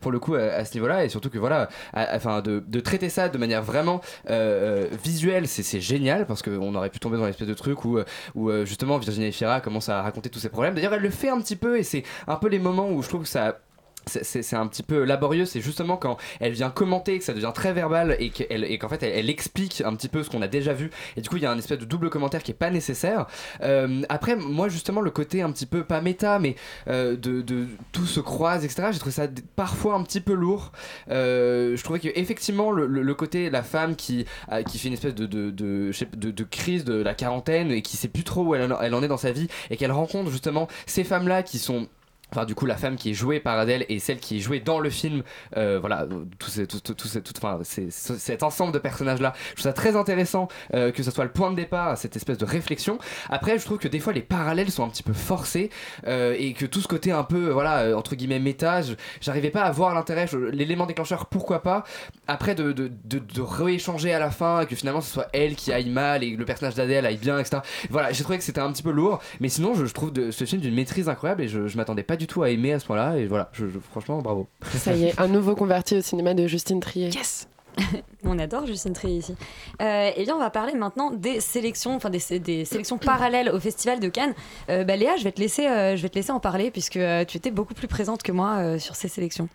pour le coup à, ce niveau-là et surtout que voilà, enfin, de, traiter ça de manière vraiment euh, euh, visuelle, c'est génial parce qu'on aurait pu tomber dans l'espèce de truc où, euh, justement Virginie Efira commence à raconter tous ses problèmes. D'ailleurs, elle le fait un petit peu et c'est un peu les moments où je trouve que ça c'est- un petit peu laborieux, c'est justement quand elle vient commenter, que ça devient très verbal et qu'en fait elle, explique un petit peu ce qu'on a déjà vu. Et du coup, il y a un espèce de double commentaire qui est pas nécessaire. Euh, après, moi justement, le côté un petit peu pas méta, mais euh, de, tout se croise, etc. J'ai trouvé ça parfois un petit peu lourd. Euh, je trouvais que effectivement le, côté la femme qui qui fait une espèce de crise de la quarantaine et qui sait plus trop où elle, en- elle en est dans sa vie et qu'elle rencontre justement ces femmes là qui sont Enfin, du coup, la femme qui est jouée par Adèle et celle qui est jouée dans le film, euh, voilà, tout, cet ensemble de personnages-là, je trouve ça très intéressant euh, que ce soit le point de départ à cette espèce de réflexion. Après, je trouve que des fois les parallèles sont un petit peu forcés euh, et que tout ce côté un peu, voilà, entre guillemets méta, j'arrivais pas à voir l'intérêt, l'élément déclencheur, pourquoi pas? Après, de, rééchanger à la fin, que finalement ce soit elle qui aille mal et que le personnage d'Adèle aille bien, etc. Voilà, j'ai trouvé que c'était un petit peu lourd, mais sinon, je, trouve ce film d'une maîtrise incroyable et je, je m'attendais pas du tout à aimer à ce point-là. Et voilà, je, je- franchement, bravo. Ça y est, un nouveau converti au cinéma de Justine Trier. Yes On adore Justine Trier ici. Euh, et bien, on va parler maintenant des sélections, enfin des, sélections parallèles au Festival de Cannes. Euh, bah, Léa, je vais te laisser, euh, je vais te laisser en parler puisque euh, tu étais beaucoup plus présente que moi sur ces sélections.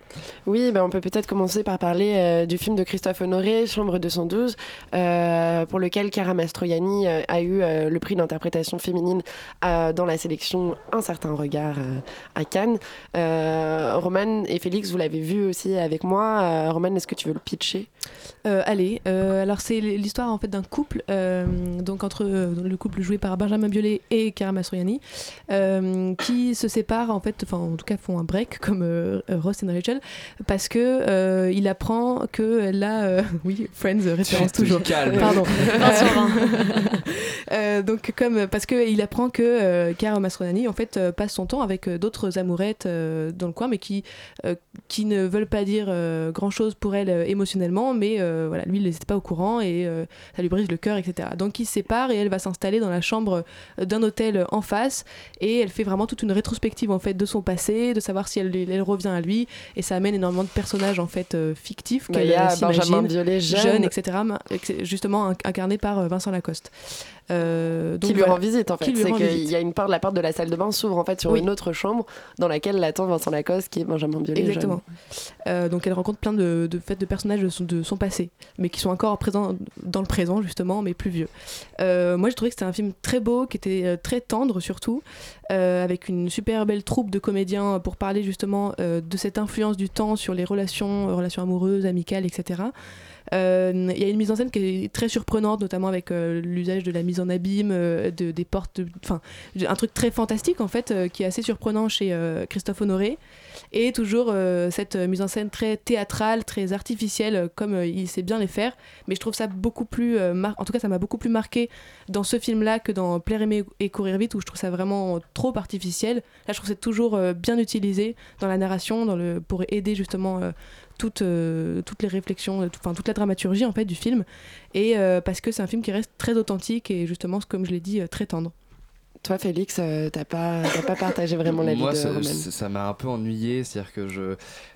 Oui, ben on peut peut-être commencer par parler du film de Christophe Honoré, Chambre 212, euh, pour lequel Cara Mastroianni a eu le prix d'interprétation féminine dans la sélection Un certain regard à Cannes. Roman et Félix, vous l'avez vu aussi avec moi. Roman, est-ce que tu veux le pitcher? Euh, allez, euh, alors c'est l'histoire en fait d'un couple, euh, donc entre euh, le couple joué par Benjamin Biolay et Cara Mastroianni, euh, qui se séparent en fait, enfin en tout cas font un break comme Ross et Rachel, parce que euh, il apprend que elle a, euh, oui, Friends référence toujours, calmes. pardon. Euh, donc comme parce que il apprend que euh, Cara Mastroianni en fait euh, passe son temps avec euh, d'autres amourettes euh, dans le coin, mais qui euh, qui ne veulent pas dire grand chose pour elle euh, émotionnellement, mais euh, voilà, lui il n'était pas au courant et euh, ça lui brise le cœur, etc. Donc ils se séparent et elle va s'installer dans la chambre euh, d'un hôtel en face et elle fait vraiment toute une rétrospective en fait de son passé, de savoir si elle, elle revient à lui et ça amène énormément de personnages en fait fictifs Bah, qu'elle s'imagine, Benjamin Biolay jeune. etc. Justement inc- incarné par Vincent Lacoste. Euh, donc qui lui voilà. rend visite en fait. C'est qu'il y a une porte, la porte de la salle de bain s'ouvre en fait sur Oui. une autre chambre dans laquelle l'attend Vincent Lacoste qui est Benjamin Biolay. Exactement. Euh, donc elle rencontre plein de, de, de personnages de son, de son passé, mais qui sont encore présents dans le présent justement, mais plus vieux. Euh, moi j'ai trouvé que c'était un film très beau, qui était très tendre surtout, avec une super belle troupe de comédiens pour parler justement de cette influence du temps sur les relations, relations amoureuses, amicales, etc. Euh, Il y a une mise en scène qui est très surprenante, notamment avec euh, l'usage de la mise en abîme, euh, de, des portes, enfin un truc très fantastique en fait, qui est assez surprenant chez Christophe Honoré, et toujours cette mise en scène très théâtrale, très artificielle, comme il sait bien les faire. Mais je trouve ça beaucoup plus, en tout cas ça m'a beaucoup plus marqué dans ce film-là que dans Plaire aimer et courir vite, où je trouve ça vraiment trop artificiel. Là je trouve que c'est toujours bien utilisé dans la narration, pour aider justement euh, toutes, les réflexions, euh, enfin toute la dramaturgie en fait du film, et euh, parce que c'est un film qui reste très authentique et justement, comme je l'ai dit, très tendre. Toi Félix, euh, t'as pas, t'as pas partagé vraiment l'avis Moi, de ça- Roman. ça ça m'a un peu ennuyé, c'est-à-dire que je,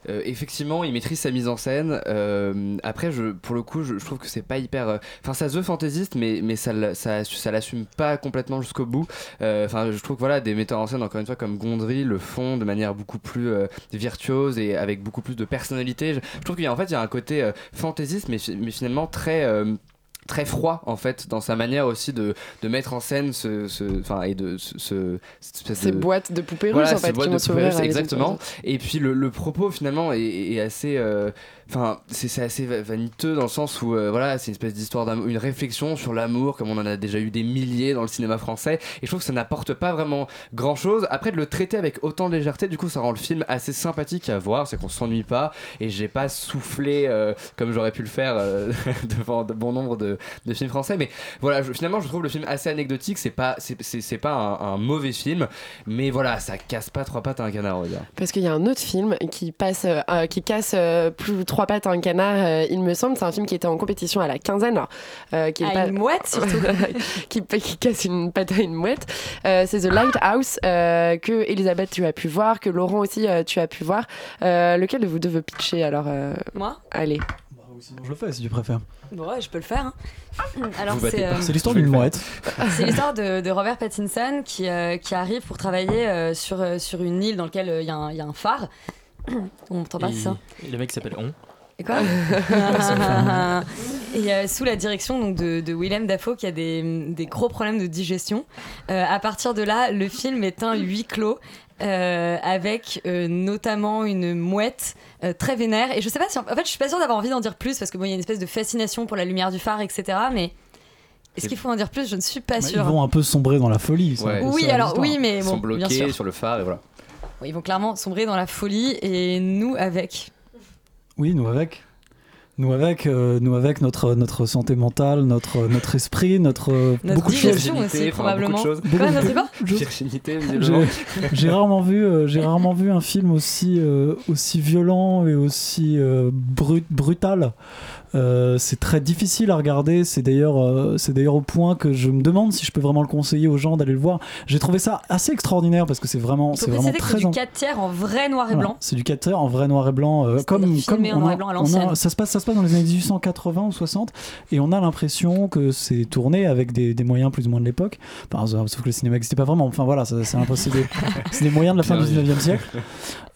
euh, effectivement, il maîtrise sa mise en scène. euh, après, je, pour le coup, je, je trouve que c'est pas hyper, euh, enfin, ça se veut fantaisiste, mais mais ça, ça, ça l'assume pas complètement jusqu'au bout. Enfin, je trouve que voilà, des metteurs en scène, encore une fois, comme Gondry, le font de manière beaucoup plus virtuose et avec beaucoup plus de personnalité. Je, je trouve qu'il y a en fait, il y a un côté fantaisiste, mais, mais finalement très très froid en fait dans sa manière aussi de, de mettre en scène ce, enfin et de ce, ce- cette espèce Ces de- boîtes de poupées voilà, russes en fait qui de vont poupées s'ouvrir les exactement. et puis le, le propos finalement est, est assez euh, enfin c'est assez va- vaniteux dans le sens où euh, voilà c'est une espèce d'histoire d'amour une réflexion sur l'amour comme on en a déjà eu des milliers dans le cinéma français. Et je trouve que ça n'apporte pas vraiment grand chose après de le traiter avec autant de légèreté du coup ça rend le film assez sympathique à voir. C'est qu'on s'ennuie pas et j'ai pas soufflé euh, comme j'aurais pu le faire euh, devant de bon nombre de, de films français. Mais voilà je- finalement je trouve le film assez anecdotique. C'est pas c'est- pas un, mauvais film. Mais voilà ça casse pas trois pattes à un canard Parce qu'il y a un autre film qui passe, euh, qui casse euh, plus trois pattes à un canard, euh, il me semble. C'est un film qui était en compétition à la quinzaine. alors, euh, qui est À pas- une mouette, surtout. qui, qui casse une patte à une mouette. Euh, c'est The Lighthouse euh, que Elisabeth tu as pu voir, que Laurent aussi euh, tu as pu voir. Euh, lequel de vous deux veut pitcher alors euh, Moi Allez. Sinon, je le fais si tu préfères. Bon, ouais, je peux le faire. hein. Alors, c'est euh, l'histoire d'une mouette. C'est l'histoire de, de Robert Pattinson qui, euh, qui arrive pour travailler euh, sur, sur une île dans laquelle euh, il y, a un- il y a un phare. On m'entend pas Et- ça. et le mec s'appelle On. Et quoi Et euh, sous la direction donc, de, de Willem Dafoe qui a des, des gros problèmes de digestion. Euh, à partir de là, le film est un huis clos. euh, avec euh, notamment une mouette euh, très vénère et je sais pas si en, en fait je suis pas sûre d'avoir envie d'en dire plus parce que bon il y a une espèce de fascination pour la lumière du phare etc mais est-ce qu'il faut en dire plus? Je ne suis pas Ils sûre vont un peu sombrer dans la folie. Ouais. Oui, alors, oui, mais Ils bon, sont bien bloqués sûr. sur le phare et voilà. ils vont clairement sombrer dans la folie et nous avec Oui, nous avec. Nous avec, euh, nous avec notre, notre santé mentale, notre, notre esprit, notre, euh, Notre beaucoup de choses. digestion aussi, Virginité, enfin, beaucoup de probablement. choses. Quoi, Virginité. J'ai rarement vu, euh, j'ai rarement vu un film aussi euh, aussi violent et aussi euh, brut, brutal. Euh, c'est très difficile à regarder. C'est d'ailleurs, euh, c'est d'ailleurs au point que je me demande si je peux vraiment le conseiller aux gens d'aller le voir. J'ai trouvé ça assez extraordinaire parce que c'est vraiment, c'est vraiment que c'est très. du en- 4 tiers en vrai noir et voilà, blanc c'est du 4 tiers en vrai noir et blanc, euh, comme comme filmé en on noir a- et blanc à on a- ça se passe ça se passe dans les années 1880 ou 60 et on a l'impression que c'est tourné avec des, des moyens plus ou moins de l'époque. Enfin, sauf que le cinéma n'existait pas vraiment. Enfin voilà, c'est l'impression- c'est des, des moyens de la fin du Bien vu. 19e siècle.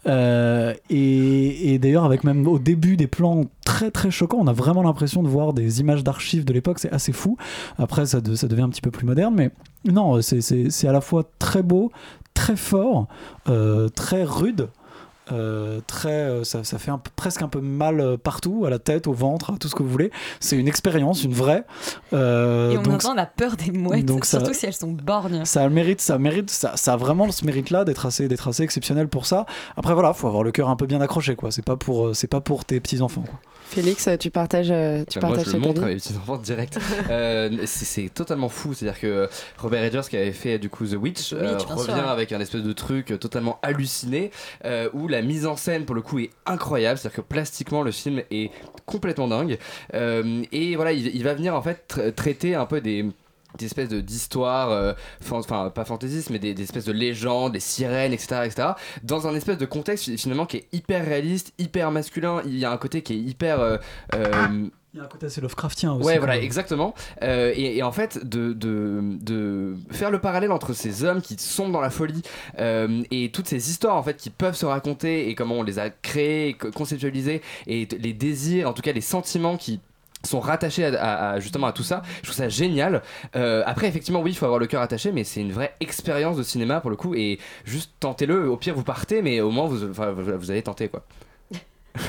Euh, et, d'ailleurs, avec même au début des plans très très choquants, on a vraiment l'impression de voir des images d'archives de l'époque, c'est assez fou. Après, ça, de- ça devient un petit peu plus moderne, mais non, c'est à la fois très beau, très fort, euh, très rude. Euh, très, euh, ça, ça fait un presque un peu mal euh, partout, à la tête, au ventre, à tout ce que vous voulez. C'est une expérience, une vraie. Euh, et on donc, entend la peur des mouettes donc ça- surtout si elles sont borgnes ça a le mérite, ça mérite, ça, ça a vraiment ce mérite-là d'être assez, d'être assez exceptionnel pour ça. Après voilà, faut avoir le cœur un peu bien accroché, quoi. C'est pas pour, c'est pas pour tes petits enfants. Quoi. Félix, tu partages, euh, tu Bah, moi, partages je le montre à avis mes petits enfants direct. Euh, c'est totalement fou. C'est-à-dire que Robert Edgers, qui avait fait du coup The Witch, euh, revient sûr. avec un espèce de truc totalement halluciné euh, où la mise en scène, pour le coup, est incroyable. C'est-à-dire que plastiquement, le film est complètement dingue. Euh, et voilà, il, il va venir en fait tra- traiter un peu des des espèces de- d'histoires, euh, enfin pas fantaisistes, mais des, des espèces de légendes, des sirènes, etc., etc., dans un espèce de contexte finalement qui est hyper réaliste, hyper masculin. Il y a un côté qui est hyper euh, euh, Il y a un côté assez Lovecraftien aussi. Ouais, voilà, même. exactement. Euh, et, et en fait, de, de, de faire le parallèle entre ces hommes qui sont dans la folie euh, et toutes ces histoires en fait qui peuvent se raconter et comment on les a créées, co- conceptualisées et les désirs, en tout cas les sentiments qui sont rattachés à, à- à- justement à tout ça. Je trouve ça génial. Euh, après, effectivement, oui, il faut avoir le cœur attaché, mais c'est une vraie expérience de cinéma pour le coup. Et juste tentez-le. Au pire, vous partez, mais au moins vous, enfin, vous, allez tenter quoi.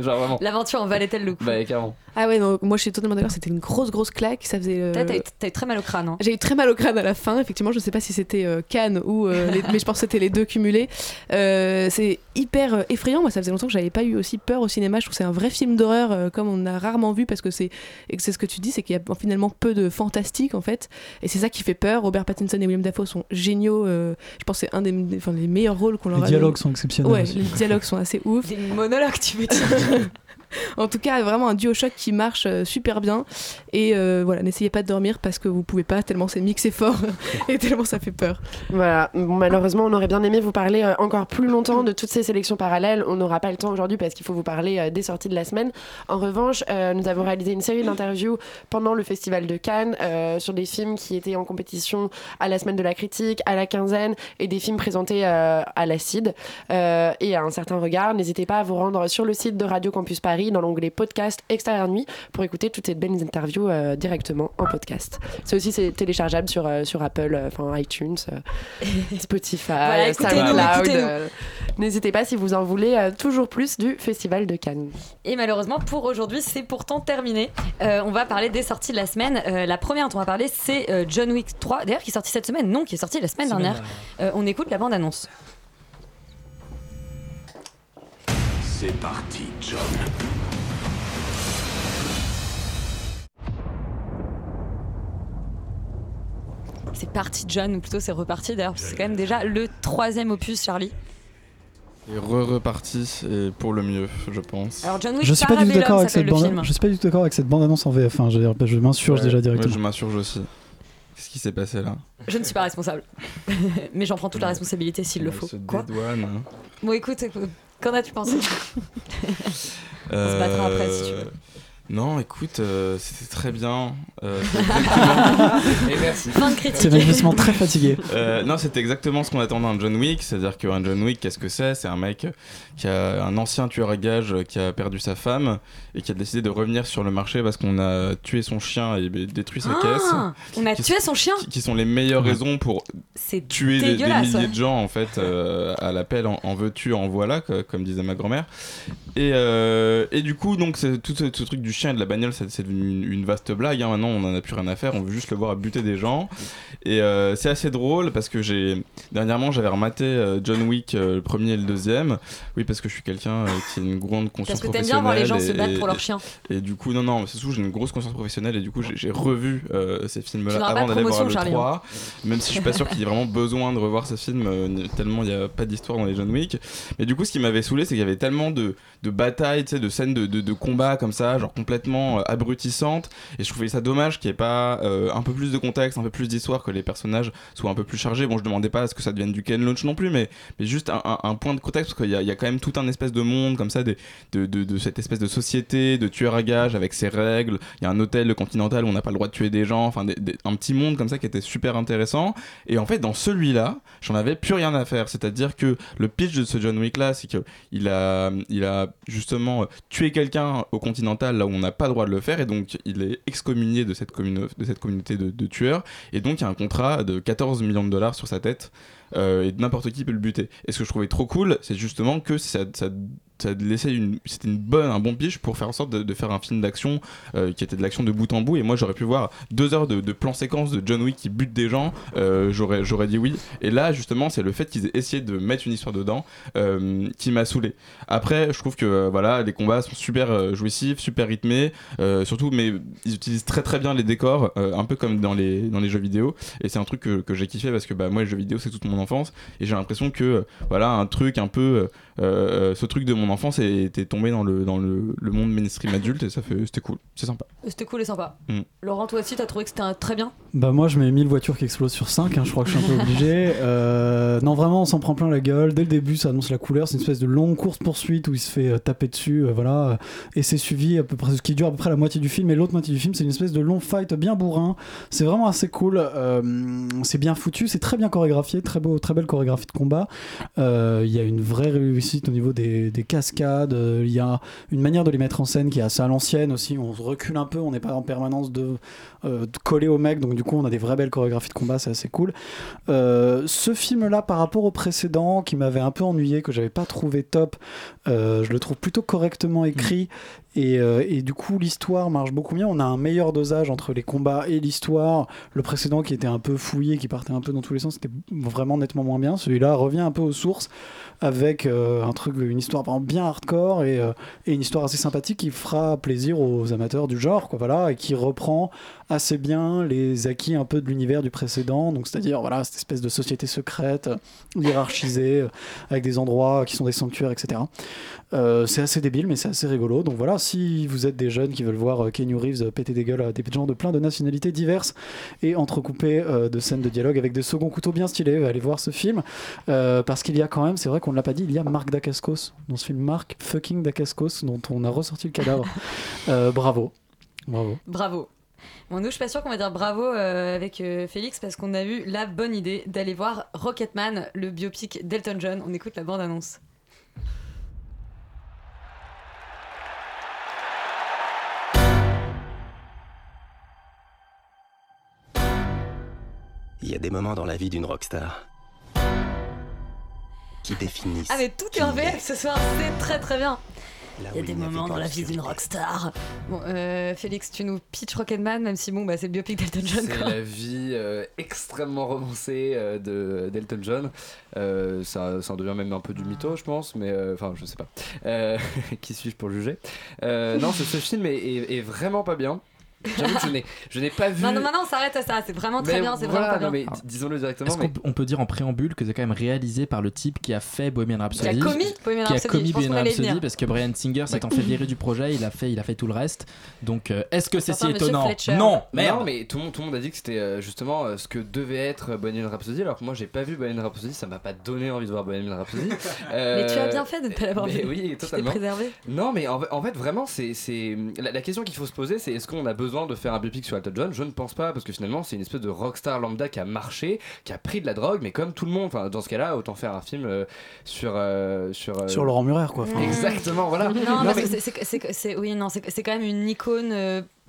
Genre vraiment. l'aventure en valait-elle le coup? Bah, carrément. Ah ouais, donc moi je suis totalement d'accord, c'était une grosse grosse claque. Ça faisait. euh, T'as t'as eu, t'as eu très mal au crâne hein. J'ai eu très mal au crâne à la fin, effectivement. Je sais pas si c'était euh, Cannes ou. euh, les- mais je pense que c'était les deux cumulés. Euh, c'est hyper euh, effrayant. Moi, ça faisait longtemps que j'avais pas eu aussi peur au cinéma. Je trouve que c'est un vrai film d'horreur, euh, comme on a rarement vu, parce que c'est et c'est ce que tu dis, c'est qu'il y a finalement peu de fantastique, en fait. Et c'est ça qui fait peur. Robert Pattinson et William Dafoe sont géniaux. euh, je pense que c'est un des, des- enfin, les meilleurs rôles qu'on leur Les a dialogues sont exceptionnels Ouais, aussi. les dialogues sont assez ouf. des monologues tu veux dire En tout cas, vraiment un duo choc qui marche euh, super bien. Et euh, voilà, n'essayez pas de dormir parce que vous pouvez pas, tellement c'est mixé fort et tellement ça fait peur. Voilà, malheureusement, on aurait bien aimé vous parler euh, encore plus longtemps de toutes ces sélections parallèles. On n'aura pas le temps aujourd'hui parce qu'il faut vous parler des sorties de la semaine. En revanche, nous avons réalisé une série d'interviews pendant le Festival de Cannes sur des films qui étaient en compétition à la semaine de la critique, à la quinzaine et des films présentés à l'ACID euh, et à un certain regard. N'hésitez pas à vous rendre sur le site de Radio Campus Paris dans l'onglet podcast Extérieur Nuit pour écouter toutes ces belles interviews euh, directement en podcast. C'est aussi c'est téléchargeable sur, euh, sur Apple, euh, enfin iTunes, euh, Spotify, Voilà, SoundCloud. N'hésitez pas si vous en voulez euh, toujours plus du Festival de Cannes. Et malheureusement, pour aujourd'hui, c'est pourtant terminé. Euh, on va parler des sorties de la semaine. Euh, la première dont on va parler, c'est euh, John Wick 3, d'ailleurs, qui est sorti cette semaine. Non, qui est sorti la semaine Semaine dernière. Euh, on écoute la bande-annonce. C'est parti, John. C'est parti, John, ou plutôt c'est reparti d'ailleurs, parce que c'est quand même déjà le troisième opus, Charlie. Et re-reparti, et pour le mieux, je pense. Alors, John Wick Je suis pas du tout d'accord avec cette bande. Je suis pas du tout d'accord avec cette bande annonce en VF. hein. Je, m'insurge Ouais, déjà ouais, directement. je m'insurge aussi. Qu'est-ce qui s'est passé là? Je ne suis pas responsable. Mais j'en prends toute la responsabilité s'il le faut. se Quoi? dédouane, hein. Bon, écoute, écoute, qu'en as-tu pensé? Se battra après, si tu veux. Non, écoute, euh, c'était très bien. Euh, Et merci. C'est manifestement très fatigué. Euh, non, c'était exactement ce qu'on attendait d'un John Wick. C'est-à-dire qu'un John Wick, qu'est-ce que c'est? C'est un mec qui a un ancien tueur à gages qui a perdu sa femme et qui a décidé de revenir sur le marché parce qu'on a tué son chien et détruit sa Ah, caisse. on a tué son chien? qui sont les meilleures raisons pour tuer des, milliers ouais. de gens en fait euh, à l'appel en, en veux-tu en voilà co- comme disait ma grand-mère et, euh, et du coup donc c'est tout ce, ce truc du chien et de la bagnole c'est devenu une, une vaste blague hein. maintenant on en a plus rien à faire on veut juste le voir à buter des gens. Et euh, c'est assez drôle parce que j'ai dernièrement j'avais rematé euh, John Wick euh, le premier et le deuxième. Oui parce que je suis quelqu'un qui a une grande conscience Parce que t'aimes bien voir les gens se professionnelle battre et- pour leurs et- chiens. et du coup non non c'est surtout j'ai une grosse conscience professionnelle et du coup j'ai- revu ces films Tu là n'auras pas avant d'aller voir le Charlie, 3 même si je suis pas sûr qu'il y ait vraiment besoin de revoir ce film tellement il n'y a pas d'histoire dans les John Wick. Mais du coup ce qui m'avait saoulé c'est qu'il y avait tellement de, de batailles de scènes de, de, de combats comme ça genre complètement euh, abrutissantes et je trouvais ça dommage qu'il n'y ait pas euh, un peu plus de contexte un peu plus d'histoire que les personnages soient un peu plus chargés. Bon je demandais pas à ce que ça devienne du Ken Loach non plus mais, mais juste un, point de contexte parce qu'il y, y a quand même tout un espèce de monde comme ça des, de, de, cette espèce de société de tueurs à gages avec ses règles. Il y a un hôtel le continental où on n'a pas le droit de tuer des gens. Enfin un petit monde comme ça qui était super intéressant. Et en fait dans celui-là j'en avais plus rien à faire. C'est à dire que le pitch de ce John Wick là c'est que il a il a justement euh, tué quelqu'un au continental là où on n'a pas le droit de le faire et donc il est excommunié de cette, communauté de, tueurs et donc il y a un contrat de 14 millions de dollars sur sa tête euh, et n'importe qui peut le buter. Et ce que je trouvais trop cool, c'est justement que ça, ça laissait une, c'était une bonne, un bon pitch pour faire en sorte de, faire un film d'action euh, qui était de l'action de bout en bout. Et moi, j'aurais pu voir deux heures de, plan séquence de John Wick qui bute des gens, euh, j'aurais, j'aurais dit oui. Et là, justement, c'est le fait qu'ils aient essayé de mettre une histoire dedans euh, qui m'a saoulé. Après, je trouve que voilà, les combats sont super jouissifs, super rythmés, surtout, mais ils utilisent très très bien les décors, un peu comme dans les, dans les jeux vidéo. Et c'est un truc que, que j'ai kiffé parce que bah, moi, les jeux vidéo, c'est toute mon enfance. Et j'ai l'impression que voilà, un truc un peu. Euh, euh, ce truc de mon enfance était tombé dans le, dans le, le monde mainstream adulte et ça fait c'était cool, c'est sympa. C'était cool et sympa. Mm. Laurent, toi aussi, t'as trouvé que c'était très bien Bah moi je mets 1000 voitures qui explosent sur 5, je crois que je suis un peu obligé. Euh, non vraiment on s'en prend plein la gueule, dès le début ça annonce la couleur, c'est une espèce de longue course poursuite où il se fait euh, taper dessus, euh, voilà, et c'est suivi à peu près, ce qui dure à peu près la moitié du film, et l'autre moitié du film c'est une espèce de long fight bien bourrin, c'est vraiment assez cool, euh, c'est bien foutu, c'est très bien chorégraphié, très, beau, très belle chorégraphie de combat, Euh, il y a une vraie réussite au niveau des, des cascades, euh, il y a une manière de les mettre en scène qui est assez à l'ancienne aussi, on se recule un peu, on n'est pas en permanence de, euh, au mec, donc du coup on a des vraies belles chorégraphies de combat, c'est assez cool. Euh, ce film-là, par rapport au précédent, qui m'avait un peu ennuyé, que j'avais pas trouvé top, je le trouve plutôt correctement écrit. Et, euh, et du coup, l'histoire marche beaucoup mieux. On a un meilleur dosage entre les combats et l'histoire. Le précédent, qui était un peu fouillé, qui partait un peu dans tous les sens, c'était vraiment nettement moins bien. Celui-là revient un peu aux sources avec euh, une histoire vraiment bien hardcore et, euh, et une histoire assez sympathique qui fera plaisir aux amateurs du genre, quoi, voilà, et qui reprend assez bien les acquis un peu de l'univers du précédent. Donc, c'est-à-dire, voilà, cette espèce de société secrète, hiérarchisée, euh, avec des endroits qui sont des sanctuaires, etc. Euh, c'est assez débile, mais c'est assez rigolo. Donc voilà, si vous êtes des jeunes qui veulent voir euh, Keanu Reeves péter des gueules à des gens de plein de nationalités diverses et entrecoupés de scènes de dialogue avec des seconds couteaux bien stylés, allez voir ce film. Euh, parce qu'il y a quand même, c'est vrai qu'on ne l'a pas dit, il y a Marc Dacascos dans ce film, Marc fucking Dacascos, dont on a ressorti le cadavre. Euh, bravo. Bravo. Bravo. Bon, nous, je suis pas sûre qu'on va dire bravo euh, avec euh, Félix parce qu'on a eu la bonne idée d'aller voir Rocketman, le biopic d'Elton John. On écoute la bande-annonce. Il y a des moments dans la vie d'une rockstar qui définissent. Ah, mais tout est en VF ce soir, c'est très très bien. Là Il y a des moments dans la vie d'une rockstar. Bon, euh, Félix, tu nous pitch Rocketman, même si bon, bah, c'est le biopic d'Elton John. C'est la vie euh, extrêmement romancée euh, de d'Elton John. Euh, ça, ça en devient même un peu du mytho, je pense, mais euh, enfin, je sais pas. Euh, qui suis-je pour juger? Euh, Non, ce, ce film est, est- est vraiment pas bien. J'avoue que je n'ai, pas vu. Non, non, non, on s'arrête à ça. C'est vraiment très Mais bien, c'est voilà, vraiment pas non, bien. disons-le directement. Est-ce mais- qu'on peut- on peut dire en préambule que c'est quand même réalisé par le type qui a fait Bohemian Rhapsody Qui a commis Bohemian qui a Rhapsody, commis Bohemian Rhapsody parce que Brian Singer s'étant fait virer du projet il a fait il a fait tout le reste donc euh, est-ce que c'est si étonnant Fletcher. non Mais merde Non, mais tout le monde, tout le monde a dit que c'était euh, justement euh, ce que devait être Bohemian Rhapsody, alors que moi j'ai pas vu Bohemian Rhapsody, ça m'a pas donné envie de voir Bohemian Rhapsody. Mais tu as bien fait de ne pas l'avoir vu. Oui, Tu t'es totalement. préservé. Non, mais en, en fait, vraiment, c'est c'est- la, la question qu'il faut se poser, c'est est-ce qu'on a besoin de faire un biopic sur Elton John Je ne pense pas, parce que finalement, c'est une espèce de rockstar lambda qui a marché, qui a pris de la drogue, mais comme tout le monde, enfin, dans ce cas-là, autant faire un film euh, sur euh, sur euh, Sur Laurent Murer, quoi. Enfin, Exactement, voilà. Non, Non, parce mais- que c'est- c'est- c'est c'est- oui, non, c'est c'est quand même une icône.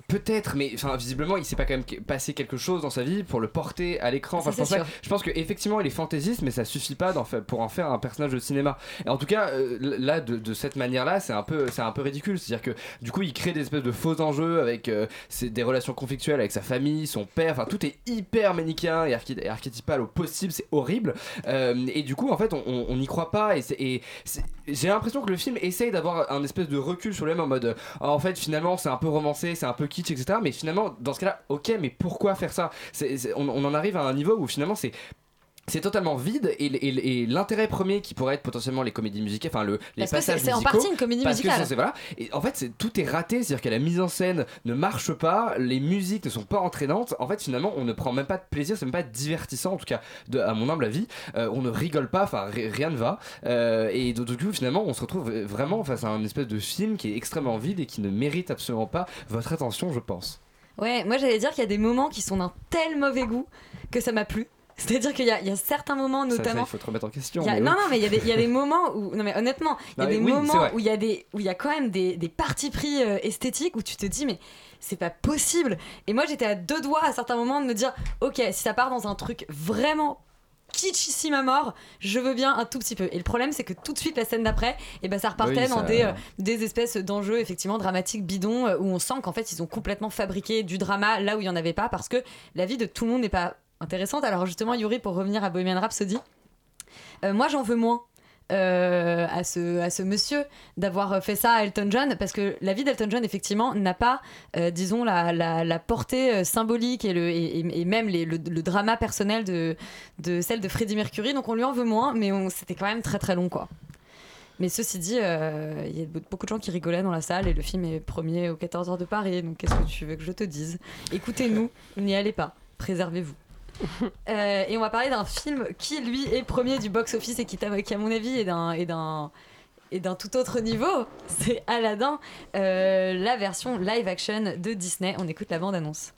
Peut-être, mais enfin visiblement il s'est pas quand même que- passé quelque chose dans sa vie pour le porter à l'écran. Enfin, Ça, je pense, sûr. je pense que effectivement il est fantaisiste, mais ça suffit pas pour en faire un personnage de cinéma. Et en tout cas, euh, là de, de cette manière-là, c'est un peu, c'est un peu ridicule. C'est-à-dire que du coup il crée des espèces de faux enjeux avec euh, des relations conflictuelles avec sa famille, son père. Enfin tout est hyper manichéen et, archétypal au possible. C'est horrible. Euh, et du coup en fait on- n'y croit pas. Et, c'est- et c'est- j'ai l'impression que le film essaye d'avoir un espèce de recul sur lui-même en mode Ah, en fait finalement c'est un peu romancé, c'est un peu etc. Mais finalement dans ce cas-là, ok, mais pourquoi faire ça? On, on en arrive à un niveau où finalement c'est c'est totalement vide et, et- et l'intérêt premier qui pourrait être potentiellement les comédies musicales, enfin le, les Parce que passages c'est- c'est en partie une comédie parce que musicale. voilà. Et en fait, c'est- tout est raté, c'est-à-dire que la mise en scène ne marche pas, les musiques ne sont pas entraînantes. En fait, finalement, on ne prend même pas de plaisir, c'est même pas divertissant, en tout cas, de, à mon humble avis. Euh, on ne rigole pas, enfin, ri- rien ne va. Euh, et du coup, finalement, on se retrouve vraiment face à un espèce de film qui est extrêmement vide et qui ne mérite absolument pas votre attention, je pense. Ouais, moi j'allais dire qu'il y a des moments qui sont d'un tel mauvais goût que ça m'a plu. C'est-à-dire qu'il y, y a certains moments, Ça, ça, notamment. il faut te remettre en question. Il y a- mais non, oui. non, mais il y, a des- il y a des moments où. Non, mais honnêtement, il y a des oui, moments où il y a des où il y a quand même des, des partis pris euh, esthétiques où tu te dis, mais c'est pas possible. Et moi, j'étais à deux doigts à certains moments de me dire, ok, si ça part dans un truc vraiment kitschissime à mort, je veux bien un tout petit peu. Et le problème, c'est que tout de suite, la scène d'après, et ben, ça repartait Oui, dans des, euh, des espèces d'enjeux effectivement dramatiques bidons euh, où on sent qu'en fait, ils ont complètement fabriqué du drama là où il y en avait pas parce que la vie de tout le monde n'est pas intéressante. Alors justement, Yuri, pour revenir à Bohemian Rhapsody, euh, moi, j'en veux moins. euh, à, ce, à ce monsieur d'avoir fait ça à Elton John parce que la vie d'Elton John effectivement n'a pas euh, disons la, la, portée euh, symbolique et, le, et, même le, drama personnel de, de celle de Freddie Mercury donc on lui en veut moins mais c'était quand même très très long quoi mais ceci dit, il y a beaucoup de gens qui rigolaient dans la salle et le film est premier aux 14h de Paris. Donc qu'est-ce que tu veux que je te dise? Écoutez-nous, n'y allez pas, préservez-vous. Euh, et on va parler d'un film qui, lui, est premier du box-office et qui, à mon avis, est d'un tout autre niveau, c'est Aladdin, euh, la version live action de Disney. On écoute la bande-annonce.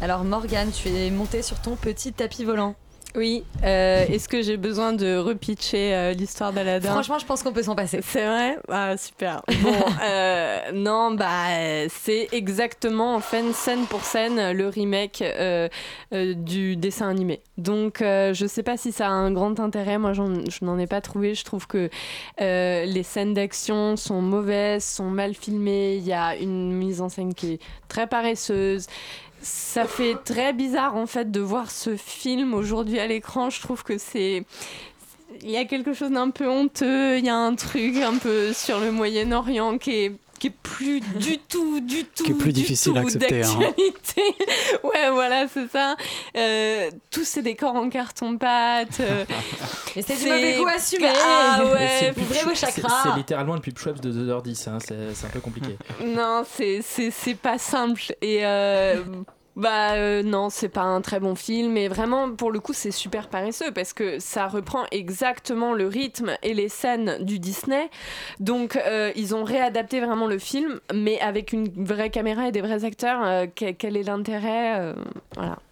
Alors Morgane, tu es montée sur ton petit tapis volant. Oui, euh, est-ce que j'ai besoin de repitcher euh, l'histoire d'Aladin? Franchement, je pense qu'on peut s'en passer. C'est vrai? Ah, super. Bon, euh, non, bah, c'est exactement, en fait, scène pour scène, le remake du dessin animé. Donc, je sais pas si ça a un grand intérêt. Moi, je n'en ai pas trouvé. Je trouve que les scènes d'action sont mauvaises, sont mal filmées. Il y a une mise en scène qui est très paresseuse. Ça fait très bizarre en fait de voir ce film aujourd'hui à l'écran. Je trouve que c'est il y a quelque chose d'un peu honteux, il y a un truc un peu sur le Moyen-Orient qui est qui est plus du tout, du tout, Qui est plus du difficile à tout accepter, hein. d'actualité. ouais, voilà, c'est ça. Euh, tous ces décors en carton-pâte. euh, Mais c'est du mauvais goût assumé. Ah ouais, vos c'est- chakras. C'est littéralement le pub Schweppes de 2h10, hein, c'est c'est un peu compliqué. Non, c'est- c'est c'est pas simple. Et euh, bah euh, non, c'est pas un très bon film. Et vraiment, pour le coup, c'est super paresseux parce que ça reprend exactement le rythme et les scènes du Disney. Donc, euh, ils ont réadapté vraiment le film, mais avec une vraie caméra et des vrais acteurs. Euh, quel, est l'intérêt euh,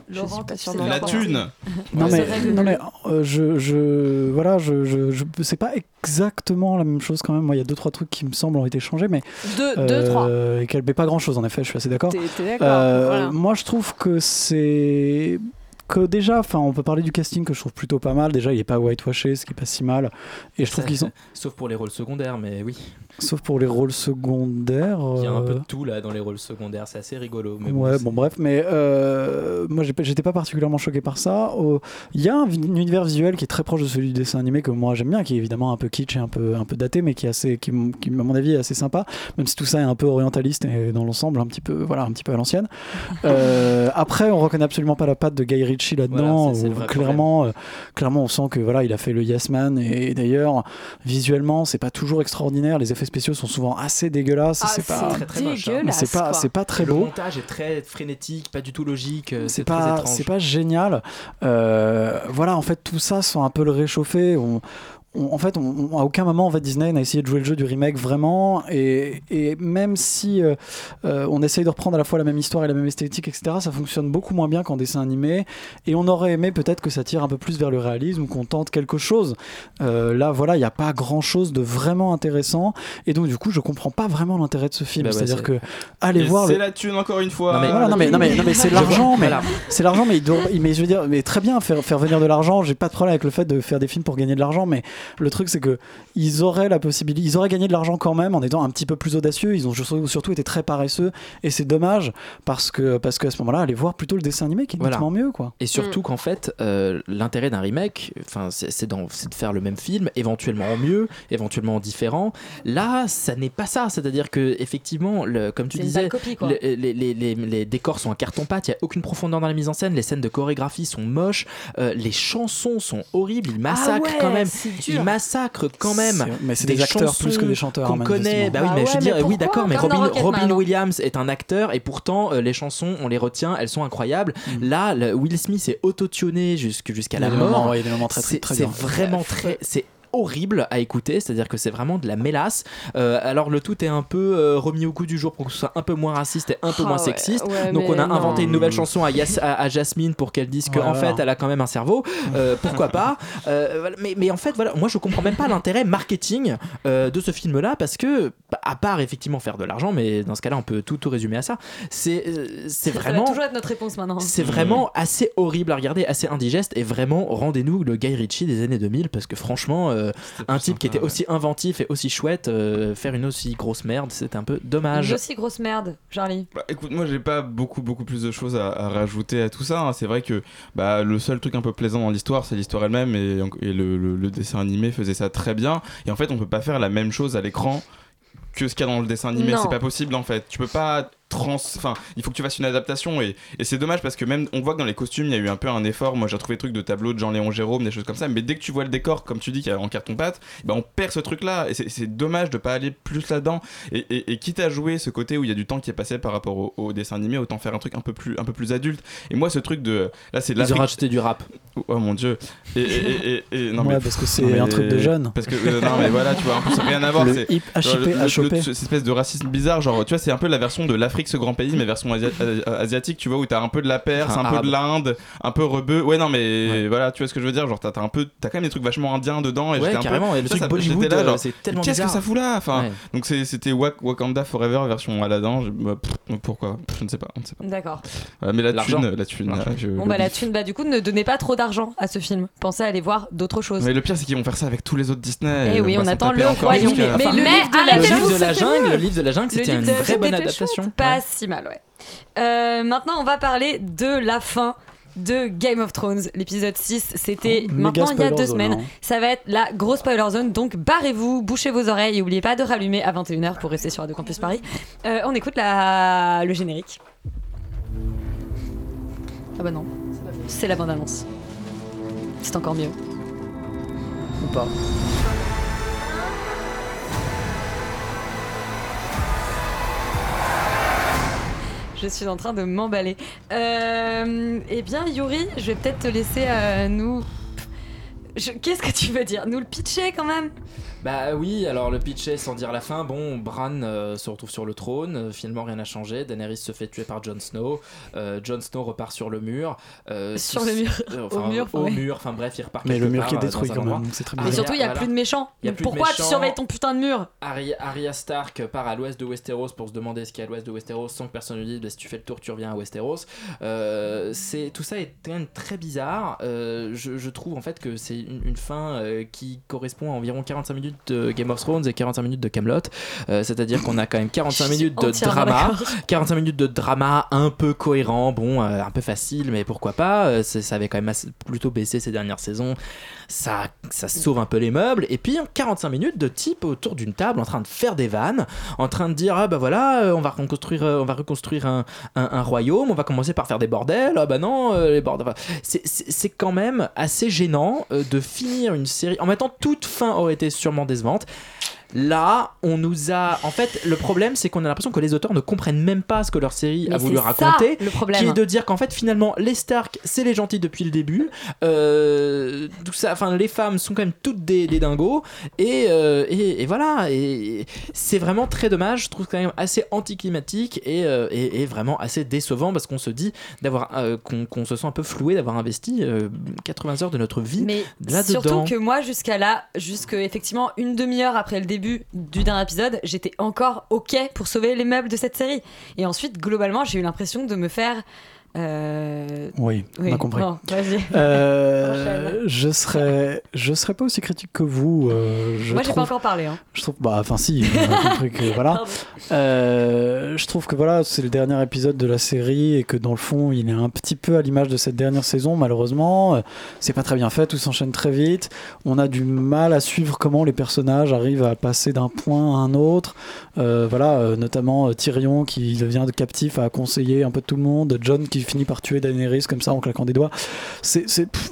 Je Laurent, suis pas sûre La thune. Non Ouais, mais, c'est vrai que- non mais euh, je, je voilà je, je, je c'est pas exactement la même chose quand même. Moi il y a deux trois trucs qui me semblent ont été changés mais Deux, deux, trois. euh, et qu'elle met pas grand chose en effet je suis assez d'accord. T'es- t'es d'accord, Euh, voilà. moi je trouve que c'est que déjà enfin on peut parler du casting que je trouve plutôt pas mal. Déjà il est pas whitewashé ce qui est pas si mal. Et je trouve qu'ils ont Sauf pour les rôles secondaires, mais oui. Sauf pour les rôles secondaires. Il y a un peu euh, de tout là dans les rôles secondaires, c'est assez rigolo. Mais ouais, bon, bref, mais euh, moi j'étais pas particulièrement choqué par ça. Il y a un, univers visuel qui est très proche de celui du dessin animé que moi j'aime bien, qui est évidemment un peu kitsch et un peu, un peu daté, mais qui, est assez, qui, à mon avis est assez sympa, même si tout ça est un peu orientaliste et dans l'ensemble un petit peu, voilà, un petit peu à l'ancienne. Euh, après, on reconnaît absolument pas la patte de Guy Ritchie là-dedans. Voilà, clairement, euh, clairement, on sent que voilà, il a fait le Yes Man et, d'ailleurs, visuellement, c'est pas toujours extraordinaire. Les effets spéciaux sont souvent assez dégueulasses. Ah, c'est pas très très moche. hein. mais c'est pas, c'est pas très le beau. montage est très frénétique, pas du tout logique. euh, c'est pas c'est pas génial Euh, voilà en fait tout ça sans un peu le réchauffer on, on- en fait, on, on- à aucun moment, en fait, Disney n'a essayé de jouer le jeu du remake vraiment, et, et même si euh, euh, on essaye de reprendre à la fois la même histoire et la même esthétique, etc., ça fonctionne beaucoup moins bien qu'en dessin animé, et on aurait aimé peut-être que ça tire un peu plus vers le réalisme ou qu'on tente quelque chose. Euh, là, voilà, il n'y a pas grand-chose de vraiment intéressant, et donc du coup, je comprends pas vraiment l'intérêt de ce film. Bah ouais, C'est-à-dire c'est- que allez Et voir. c'est le- la thune encore une fois. non mais, voilà, non, mais, non, mais, non, mais c'est l'argent, mais c'est l'argent, mais, il doit- mais je veux dire, mais très bien faire, faire venir de l'argent. J'ai pas de problème avec le fait de faire des films pour gagner de l'argent, mais le truc c'est que ils auraient la possibilité, ils auraient gagné de l'argent quand même en étant un petit peu plus audacieux. Ils ont surtout été très paresseux et c'est dommage parce que parce qu'à ce moment-là, aller voir plutôt le dessin animé qui est Voilà. nettement mieux quoi. Et surtout qu'en fait, euh, l'intérêt d'un remake, enfin, c'est de faire le même film, éventuellement en mieux, éventuellement en différent. Là, ça n'est pas ça. C'est-à-dire que effectivement, le- comme tu disais, copie, les, les- les- les- les décors sont en carton-pâte. Il y a aucune profondeur dans la mise en scène. Les scènes de chorégraphie sont moches. euh, les chansons sont horribles. Ils massacrent ouais, quand même. Dur. massacrent quand même. Mais c'est des acteurs plus que des chanteurs, Qu'on hein, connaît. Bah oui, manifestement. mais Ah je veux dire, oui, d'accord. Mais Robin. Williams est un acteur et pourtant euh, les chansons, on les retient. Elles sont incroyables. Là, le- Will Smith est auto-tuné jusqu'à la mort. ouais, il y a des moments très, très, C'est vraiment très. C'est horrible à écouter, c'est-à-dire que c'est vraiment de la mélasse. Euh, alors le tout est un peu euh, remis au goût du jour pour que ce soit un peu moins raciste et un peu Ah moins ouais, sexiste. ouais, Donc on a inventé non. une nouvelle chanson à, Yas- à, à Jasmine pour qu'elle dise qu'en fait elle a quand même un cerveau. Euh, pourquoi pas Euh, mais, mais en fait voilà, moi je comprends même pas l'intérêt marketing euh, de ce film-là parce que à part effectivement faire de l'argent, mais dans ce cas-là on peut tout, tout résumer à ça. C'est vraiment toujours être notre réponse maintenant. c'est vraiment assez horrible à regarder, assez indigeste et vraiment rendez-nous le Guy Ritchie des années 2000 parce que franchement euh, un type qui était aussi inventif et aussi chouette euh, faire une aussi grosse merde c'était un peu dommage. Une aussi grosse merde, Charlie. Bah, écoute, moi j'ai pas beaucoup beaucoup plus de choses à, à rajouter à tout ça. hein. C'est vrai que bah, le seul truc un peu plaisant dans l'histoire, c'est l'histoire elle-même et, et le, le- le dessin animé faisait ça très bien. Et en fait, on peut pas faire la même chose à l'écran que ce qu'il y a dans le dessin animé. C'est pas possible en fait. Tu peux pas trans. Enfin, il faut que tu fasses une adaptation et, et c'est dommage parce que même on voit que dans les costumes, il y a eu un peu un effort. Moi, j'ai trouvé des trucs de tableaux de Jean-Léon Jérôme, des choses comme ça. Mais dès que tu vois le décor, comme tu dis, qu'il y a en carton-pâte, bah, on perd ce truc-là. Et c'est- dommage de pas aller plus là-dedans. Et, et- et quitte à jouer ce côté où il y a du temps qui est passé par rapport au, au dessin animé, autant faire un truc un peu plus, un peu plus adulte. Et moi, ce truc de. Là, c'est de Ils ont rajouté du rap. Oh mon dieu. Et, et- et- et- et- non, Ouais, mais- parce que c'est un truc de jeune. Parce que euh, non mais voilà, tu vois, en plus rien à voir. C'est cette espèce de racisme bizarre, genre tu vois, c'est un peu la version de l'Afrique ce grand pays, mais version asia- euh, asiatique, tu vois, où t'as un peu de la Perse, Enfin, un arabe. peu de l'Inde, un peu rebeu. Ouais non mais voilà, tu vois ce que je veux dire, genre t'as t'as un peu, t'as quand même des trucs vachement indiens dedans. Et Ouais, un peu- et le ça, truc Bollywood, là, genre, euh, c'est tellement Qu'est-ce que ça fout là Enfin, Ouais. donc c'était Wak- Wakanda Forever version Aladdin. je- bah, pff, pourquoi Je ne sais pas. D'accord. Voilà, mais la L'argent. thune, la thune. là, je- Bon bah la thune, bah du coup ne donnez pas trop d'argent à ce film. Pensez à aller voir d'autres choses. Mais le pire, c'est qu'ils vont faire ça avec tous les autres Disney. Eh et oui, va on s'en attend le royaume. Mais le Mais livre de la le jungle, le livre de la jungle, Le c'était une vraie c'était bonne adaptation. Pas si mal, ouais. Euh, maintenant, on va parler de la fin de Game of Thrones. L'épisode 6, c'était Oh, maintenant il y a deux semaines. hein. Ça va être la grosse spoiler zone, donc barrez-vous, bouchez vos oreilles et n'oubliez pas de rallumer à 21h pour rester sur Radio Campus Paris. Euh, on écoute la... le générique. Ah bah non, c'est la bande-annonce. C'est encore mieux. Ou pas. Je suis en train de m'emballer. Euh, eh bien, Yuri, je vais peut-être te laisser euh, nous. Qu'est-ce que tu veux dire? Nous le pitcher quand même? Bah oui, alors le pitch est sans dire la fin. Bon, Bran euh, se retrouve sur le trône. euh, finalement, rien n'a changé. Daenerys se fait tuer par Jon Snow. euh, Jon Snow repart sur le mur. euh, Sur le mur. euh, Au enfin, mur, Au ouais. mur, enfin bref, il repart Mais le mur part, qui est détruit quand même, c'est très Mais bizarre. surtout, il n'y a voilà. plus de méchants. Y a de Pourquoi tu surveilles ton putain de mur? Arya, Arya Stark part à l'ouest de Westeros pour se demander ce qu'il y a à l'ouest de Westeros sans que personne ne lui dise bah, si tu fais le tour tu reviens à Westeros. Euh, c'est tout ça est quand même très bizarre. Euh, je, je trouve en fait que c'est une, une fin euh, qui correspond à environ 45 minutes de Game of Thrones et 45 minutes de Camelot. C'est-à-dire qu'on a quand même 45 Je suis minutes de drama, d'accord. 45 minutes de drama un peu cohérent, bon, euh, un peu facile, mais pourquoi pas. euh, ça avait quand même assez- plutôt baissé ces dernières saisons. Ça, ça sauve un peu les meubles. Et puis 45 minutes de type autour d'une table en train de faire des vannes, en train de dire ah bah voilà, euh, on va reconstruire, euh, on va reconstruire un, un- un royaume, on va commencer par faire des bordels. Ah bah non, euh, les bordels. c'est- quand même assez gênant euh, de finir une série. En temps, toute fin aurait été sûrement décevante. Là, on nous a. En fait, le problème, c'est qu'on a l'impression que les auteurs ne comprennent même pas ce que leur série Mais a voulu c'est ça, raconter. le problème. Qui est de dire qu'en fait, finalement, les Stark, c'est les gentils depuis le début. Euh, tout ça, enfin, les femmes sont quand même toutes des, des dingos. Et, euh, et, et voilà. Et c'est vraiment très dommage. Je trouve quand même assez anticlimatique et, euh, et, et vraiment assez décevant parce qu'on se dit d'avoir. qu'on se sent un peu floué d'avoir investi euh, 80 heures de notre vie là-dedans. surtout que moi, jusqu'à là, jusque effectivement une demi-heure après le début du dernier épisode, j'étais encore ok pour sauver les meubles de cette série. Et ensuite, globalement, j'ai eu l'impression de me faire. Euh, Oui, on a compris. bon. Euh, je serais, je serais pas aussi critique que vous. euh, je Moi, j'ai pas encore parlé. Hein. Je trouve, bah, enfin si, on a compris que voilà. Euh, je trouve que voilà, c'est le dernier épisode de la série et que dans le fond, il est un petit peu à l'image de cette dernière saison. Malheureusement, c'est pas très bien fait, tout s'enchaîne très vite. On a du mal à suivre comment les personnages arrivent à passer d'un point à un autre. Voilà, notamment Tyrion qui devient de captif à conseiller un peu tout le monde, John qui finit par tuer Daenerys comme ça en claquant des doigts. C'est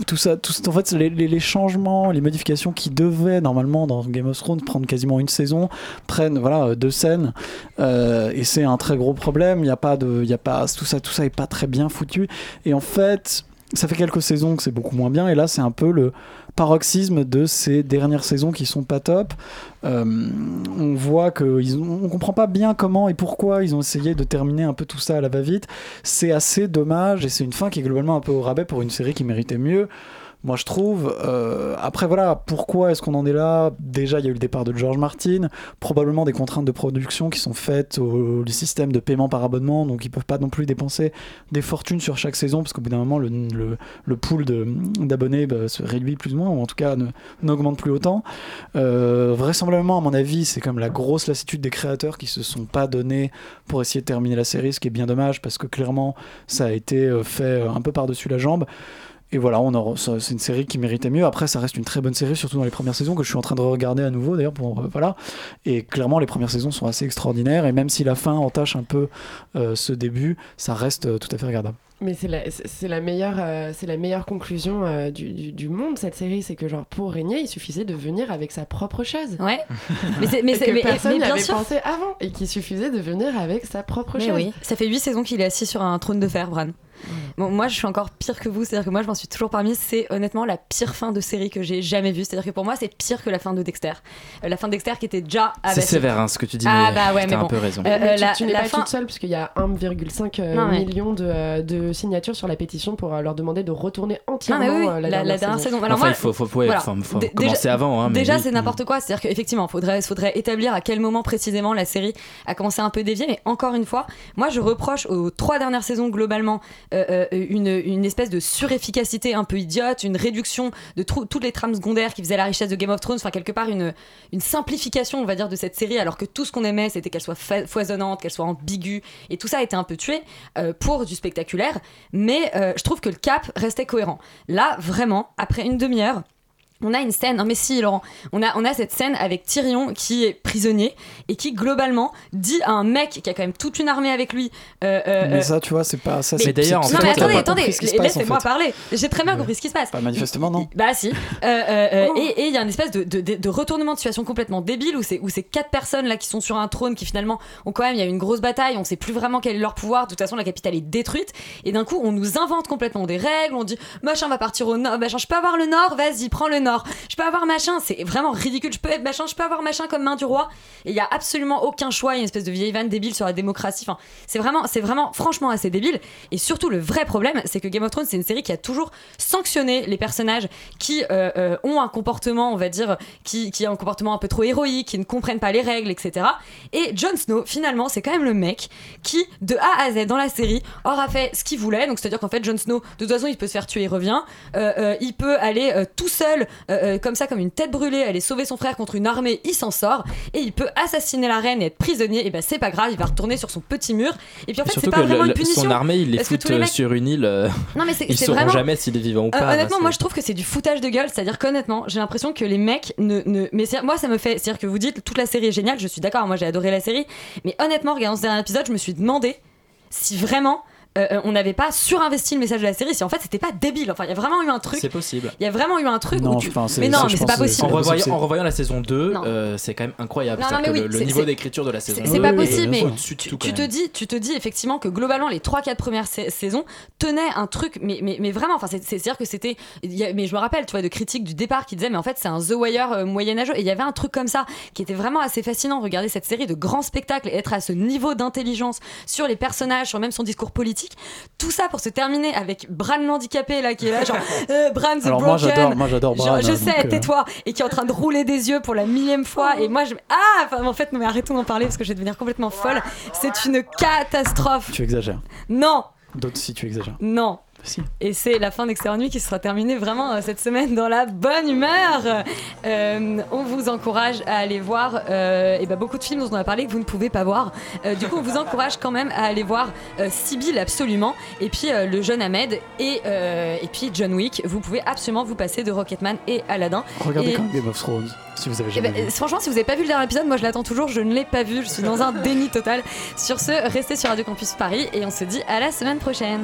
tout ça, tout, en fait, les, les- les changements, les modifications qui devaient normalement dans Game of Thrones prendre quasiment une saison prennent voilà euh, deux scènes Euh, et c'est un très gros problème. Il y a pas de, il y a pas tout ça, tout ça est pas très bien foutu. Et en fait, ça fait quelques saisons que c'est beaucoup moins bien. Et là, c'est un peu le paroxysme de ces dernières saisons qui sont pas top. Euh, on voit que ont- on comprend pas bien comment et pourquoi ils ont essayé de terminer un peu tout ça à la va-vite. C'est assez dommage et c'est une fin qui est globalement un peu au rabais pour une série qui méritait mieux. Moi, je trouve. Euh, après, voilà, pourquoi est-ce qu'on en est là? Déjà, il y a eu le départ de George Martin, probablement des contraintes de production qui sont faites au, système de paiement par abonnement, donc ils peuvent pas non plus dépenser des fortunes sur chaque saison, parce qu'au bout d'un moment, le, le, le pool d'abonnés bah, se réduit plus ou moins, ou en tout cas n'augmente plus autant. Euh, vraisemblablement, à mon avis, c'est comme la grosse lassitude des créateurs qui se sont pas donnés pour essayer de terminer la série, ce qui est bien dommage, parce que clairement, ça a été euh, fait euh, un peu par-dessus la jambe. Et voilà, on c'est une série qui méritait mieux. Après, ça reste une très bonne série, surtout dans les premières saisons, que je suis en train de regarder à nouveau d'ailleurs. Pour, euh, voilà. Et clairement, les premières saisons sont assez extraordinaires. Et même si la fin entache un peu euh, ce début, ça reste euh, tout à fait regardable. Mais c'est la, meilleure, euh, c'est la meilleure conclusion euh, du, du, du monde cette série, c'est que genre pour régner, il suffisait de venir avec sa propre chaise. Ouais. Mais c'est- mais que mais- personne n'avait pensé avant et qu'il suffisait de venir avec sa propre Mais chaise. oui, ça fait 8 saisons qu'il est assis sur un trône de fer, Bran. Bon, moi, je suis encore pire que vous, c'est-à-dire que moi, je m'en suis toujours parmi. C'est honnêtement la pire fin de série que j'ai jamais vue. C'est-à-dire que pour moi, c'est pire que la fin de Dexter. Euh, la fin de Dexter qui était déjà. C'est sévère hein, ce que tu dis, Ah mais bah ouais, mais un bon. peu raison. Euh, Mais tu, la- tu n'es pas fin- toute seule puisqu'il y a 1,5 euh, Non, ouais. million de, euh, de signatures sur la pétition pour euh, leur demander de retourner Non, entièrement mais oui, euh, la, la, la dernière saison. Alors Enfin, moi, il faut, faut, ouais, voilà. faut- commencer avant. hein, mais Déjà, oui. c'est n'importe quoi. C'est-à-dire qu'effectivement, il faudrait, faudrait établir à quel moment précisément la série a commencé à un peu dévier. Mais encore une fois, moi, je reproche aux trois dernières saisons globalement euh, euh, une, espèce de surefficacité un peu idiote, une réduction de toutes les trames secondaires qui faisaient la richesse de Game of Thrones. Enfin, quelque part, une, simplification, on va dire, de cette série, alors que tout ce qu'on aimait, c'était qu'elle soit foisonnante, qu'elle soit ambiguë. Et tout ça a été un peu tué euh, pour du spectaculaire. Mais euh, je trouve que le cap restait cohérent. Là, vraiment, après une demi-heure, on a une scène, non mais si Laurent, on a, on a cette scène avec Tyrion qui est prisonnier et qui globalement dit à un mec qui a quand même toute une armée avec lui. euh, euh, mais euh, ça, tu vois, c'est pas ça. Mais c'est- d'ailleurs, non c'est mais attendez, attendez, laissez-moi parler. J'ai très bien compris ce qui se passe. Pas manifestement, non. Bah si. Euh, euh, Et et il y a une espèce de, de- de- de retournement de situation complètement débile où c'est où c'est quatre personnes là qui sont sur un trône qui finalement ont quand même il y a eu une grosse bataille, on sait plus vraiment quel est leur pouvoir. De toute façon la capitale est détruite et d'un coup on nous invente complètement des règles. On dit machin va partir au nord, machin je peux avoir le nord, vas-y prends le nord. Je peux avoir machin, c'est vraiment ridicule. Je peux être machin, je peux avoir machin comme main du roi. Et il y a absolument aucun choix. Il y a une espèce de vieille vanne débile sur la démocratie. C'est vraiment c'est vraiment franchement assez débile. Et surtout le vrai problème c'est que Game of Thrones c'est une série qui a toujours sanctionné les personnages qui euh, euh, ont un comportement, on va dire, qui, a un comportement un peu trop héroïque, qui ne comprennent pas les règles, etc. Et Jon Snow, finalement, c'est quand même le mec qui, de A à Z dans la série, aura fait ce qu'il voulait. Donc, c'est-à-dire qu'en fait, Jon Snow, de toute façon, il peut se faire tuer, il revient. Euh, il peut aller tout seul euh, comme ça, comme une tête brûlée, aller sauver son frère contre une armée, il s'en sort, et il peut assassiner la reine et être prisonnier, et ben c'est pas grave, il va retourner sur son petit mur. Et puis en fait, c'est pas vraiment le- une punition. son armée, il les parce fout les mecs- sur une île. euh, Non, mais c'est- Ils sauront vraiment- jamais s'il est vivant ou Euh, pas. là, honnêtement, moi je trouve que c'est du foutage de gueule. C'est-à-dire qu'honnêtement, j'ai l'impression que les mecs ne. ne... Mais moi ça me fait. C'est-à-dire que vous dites toute la série est géniale, je suis d'accord, moi j'ai adoré la série. Mais honnêtement, en regardant ce dernier épisode, je me suis demandé si vraiment. Euh, on n'avait pas surinvesti le message de la série, si en fait c'était pas débile. Enfin, il y a vraiment eu un truc. C'est possible. Il y a vraiment eu un truc Non, où tu... je pense- Mais c'est- non, c'est- mais c'est pas possible. En revoyant, en revoyant la saison 2, Non. euh, c'est quand même incroyable. Non, non, C'est-à-dire mais que oui, le, niveau d'écriture de la saison C'est 2 c'est pas est possible, mais tu, tu te dis, tu te dis effectivement que globalement les 3-4 premières sa- saisons tenaient un truc, mais, mais, mais vraiment, enfin, c'est- c'est-à-dire que c'était. Mais je me rappelle, tu vois, de critiques du départ qui disaient, mais en fait, c'est un The Wire euh, moyenâgeux. Et il y avait un truc comme ça qui était vraiment assez fascinant. Regarder cette série de grands spectacles et être à ce niveau d'intelligence sur les personnages, sur même son discours politique. Tout ça pour se terminer avec Bran l'handicapé là qui est là, genre euh, Bran the Alors moi, Broken. j'adore- moi, j'adore Je- Bran, Je, hein, sais, euh, tais-toi. Et qui est en train de rouler des yeux pour la millième fois. Et moi, je. Ah enfin, En fait, non, mais arrêtons d'en parler parce que je vais devenir complètement folle. C'est une catastrophe. Tu exagères. Non, D'autres si tu exagères. non. Si. Et c'est la fin d'Extérieur Nuit qui sera terminée vraiment euh, cette semaine dans la bonne humeur. Euh, on vous encourage à aller voir euh, et ben, beaucoup de films dont on a parlé que vous ne pouvez pas voir. Euh, du coup, on vous encourage quand même à aller voir Sibyl absolument. Et puis le jeune Ahmed et, et puis John Wick. Vous pouvez absolument vous passer de Rocketman et Aladdin. Regardez Et- quand même Game of Thrones, si vous avez eh jamais ben, vu. euh, franchement, si vous n'avez pas vu le dernier épisode, moi je l'attends toujours, je ne l'ai pas vu, je suis dans un déni total. Sur ce, restez sur Radio Campus Paris et on se dit à la semaine prochaine.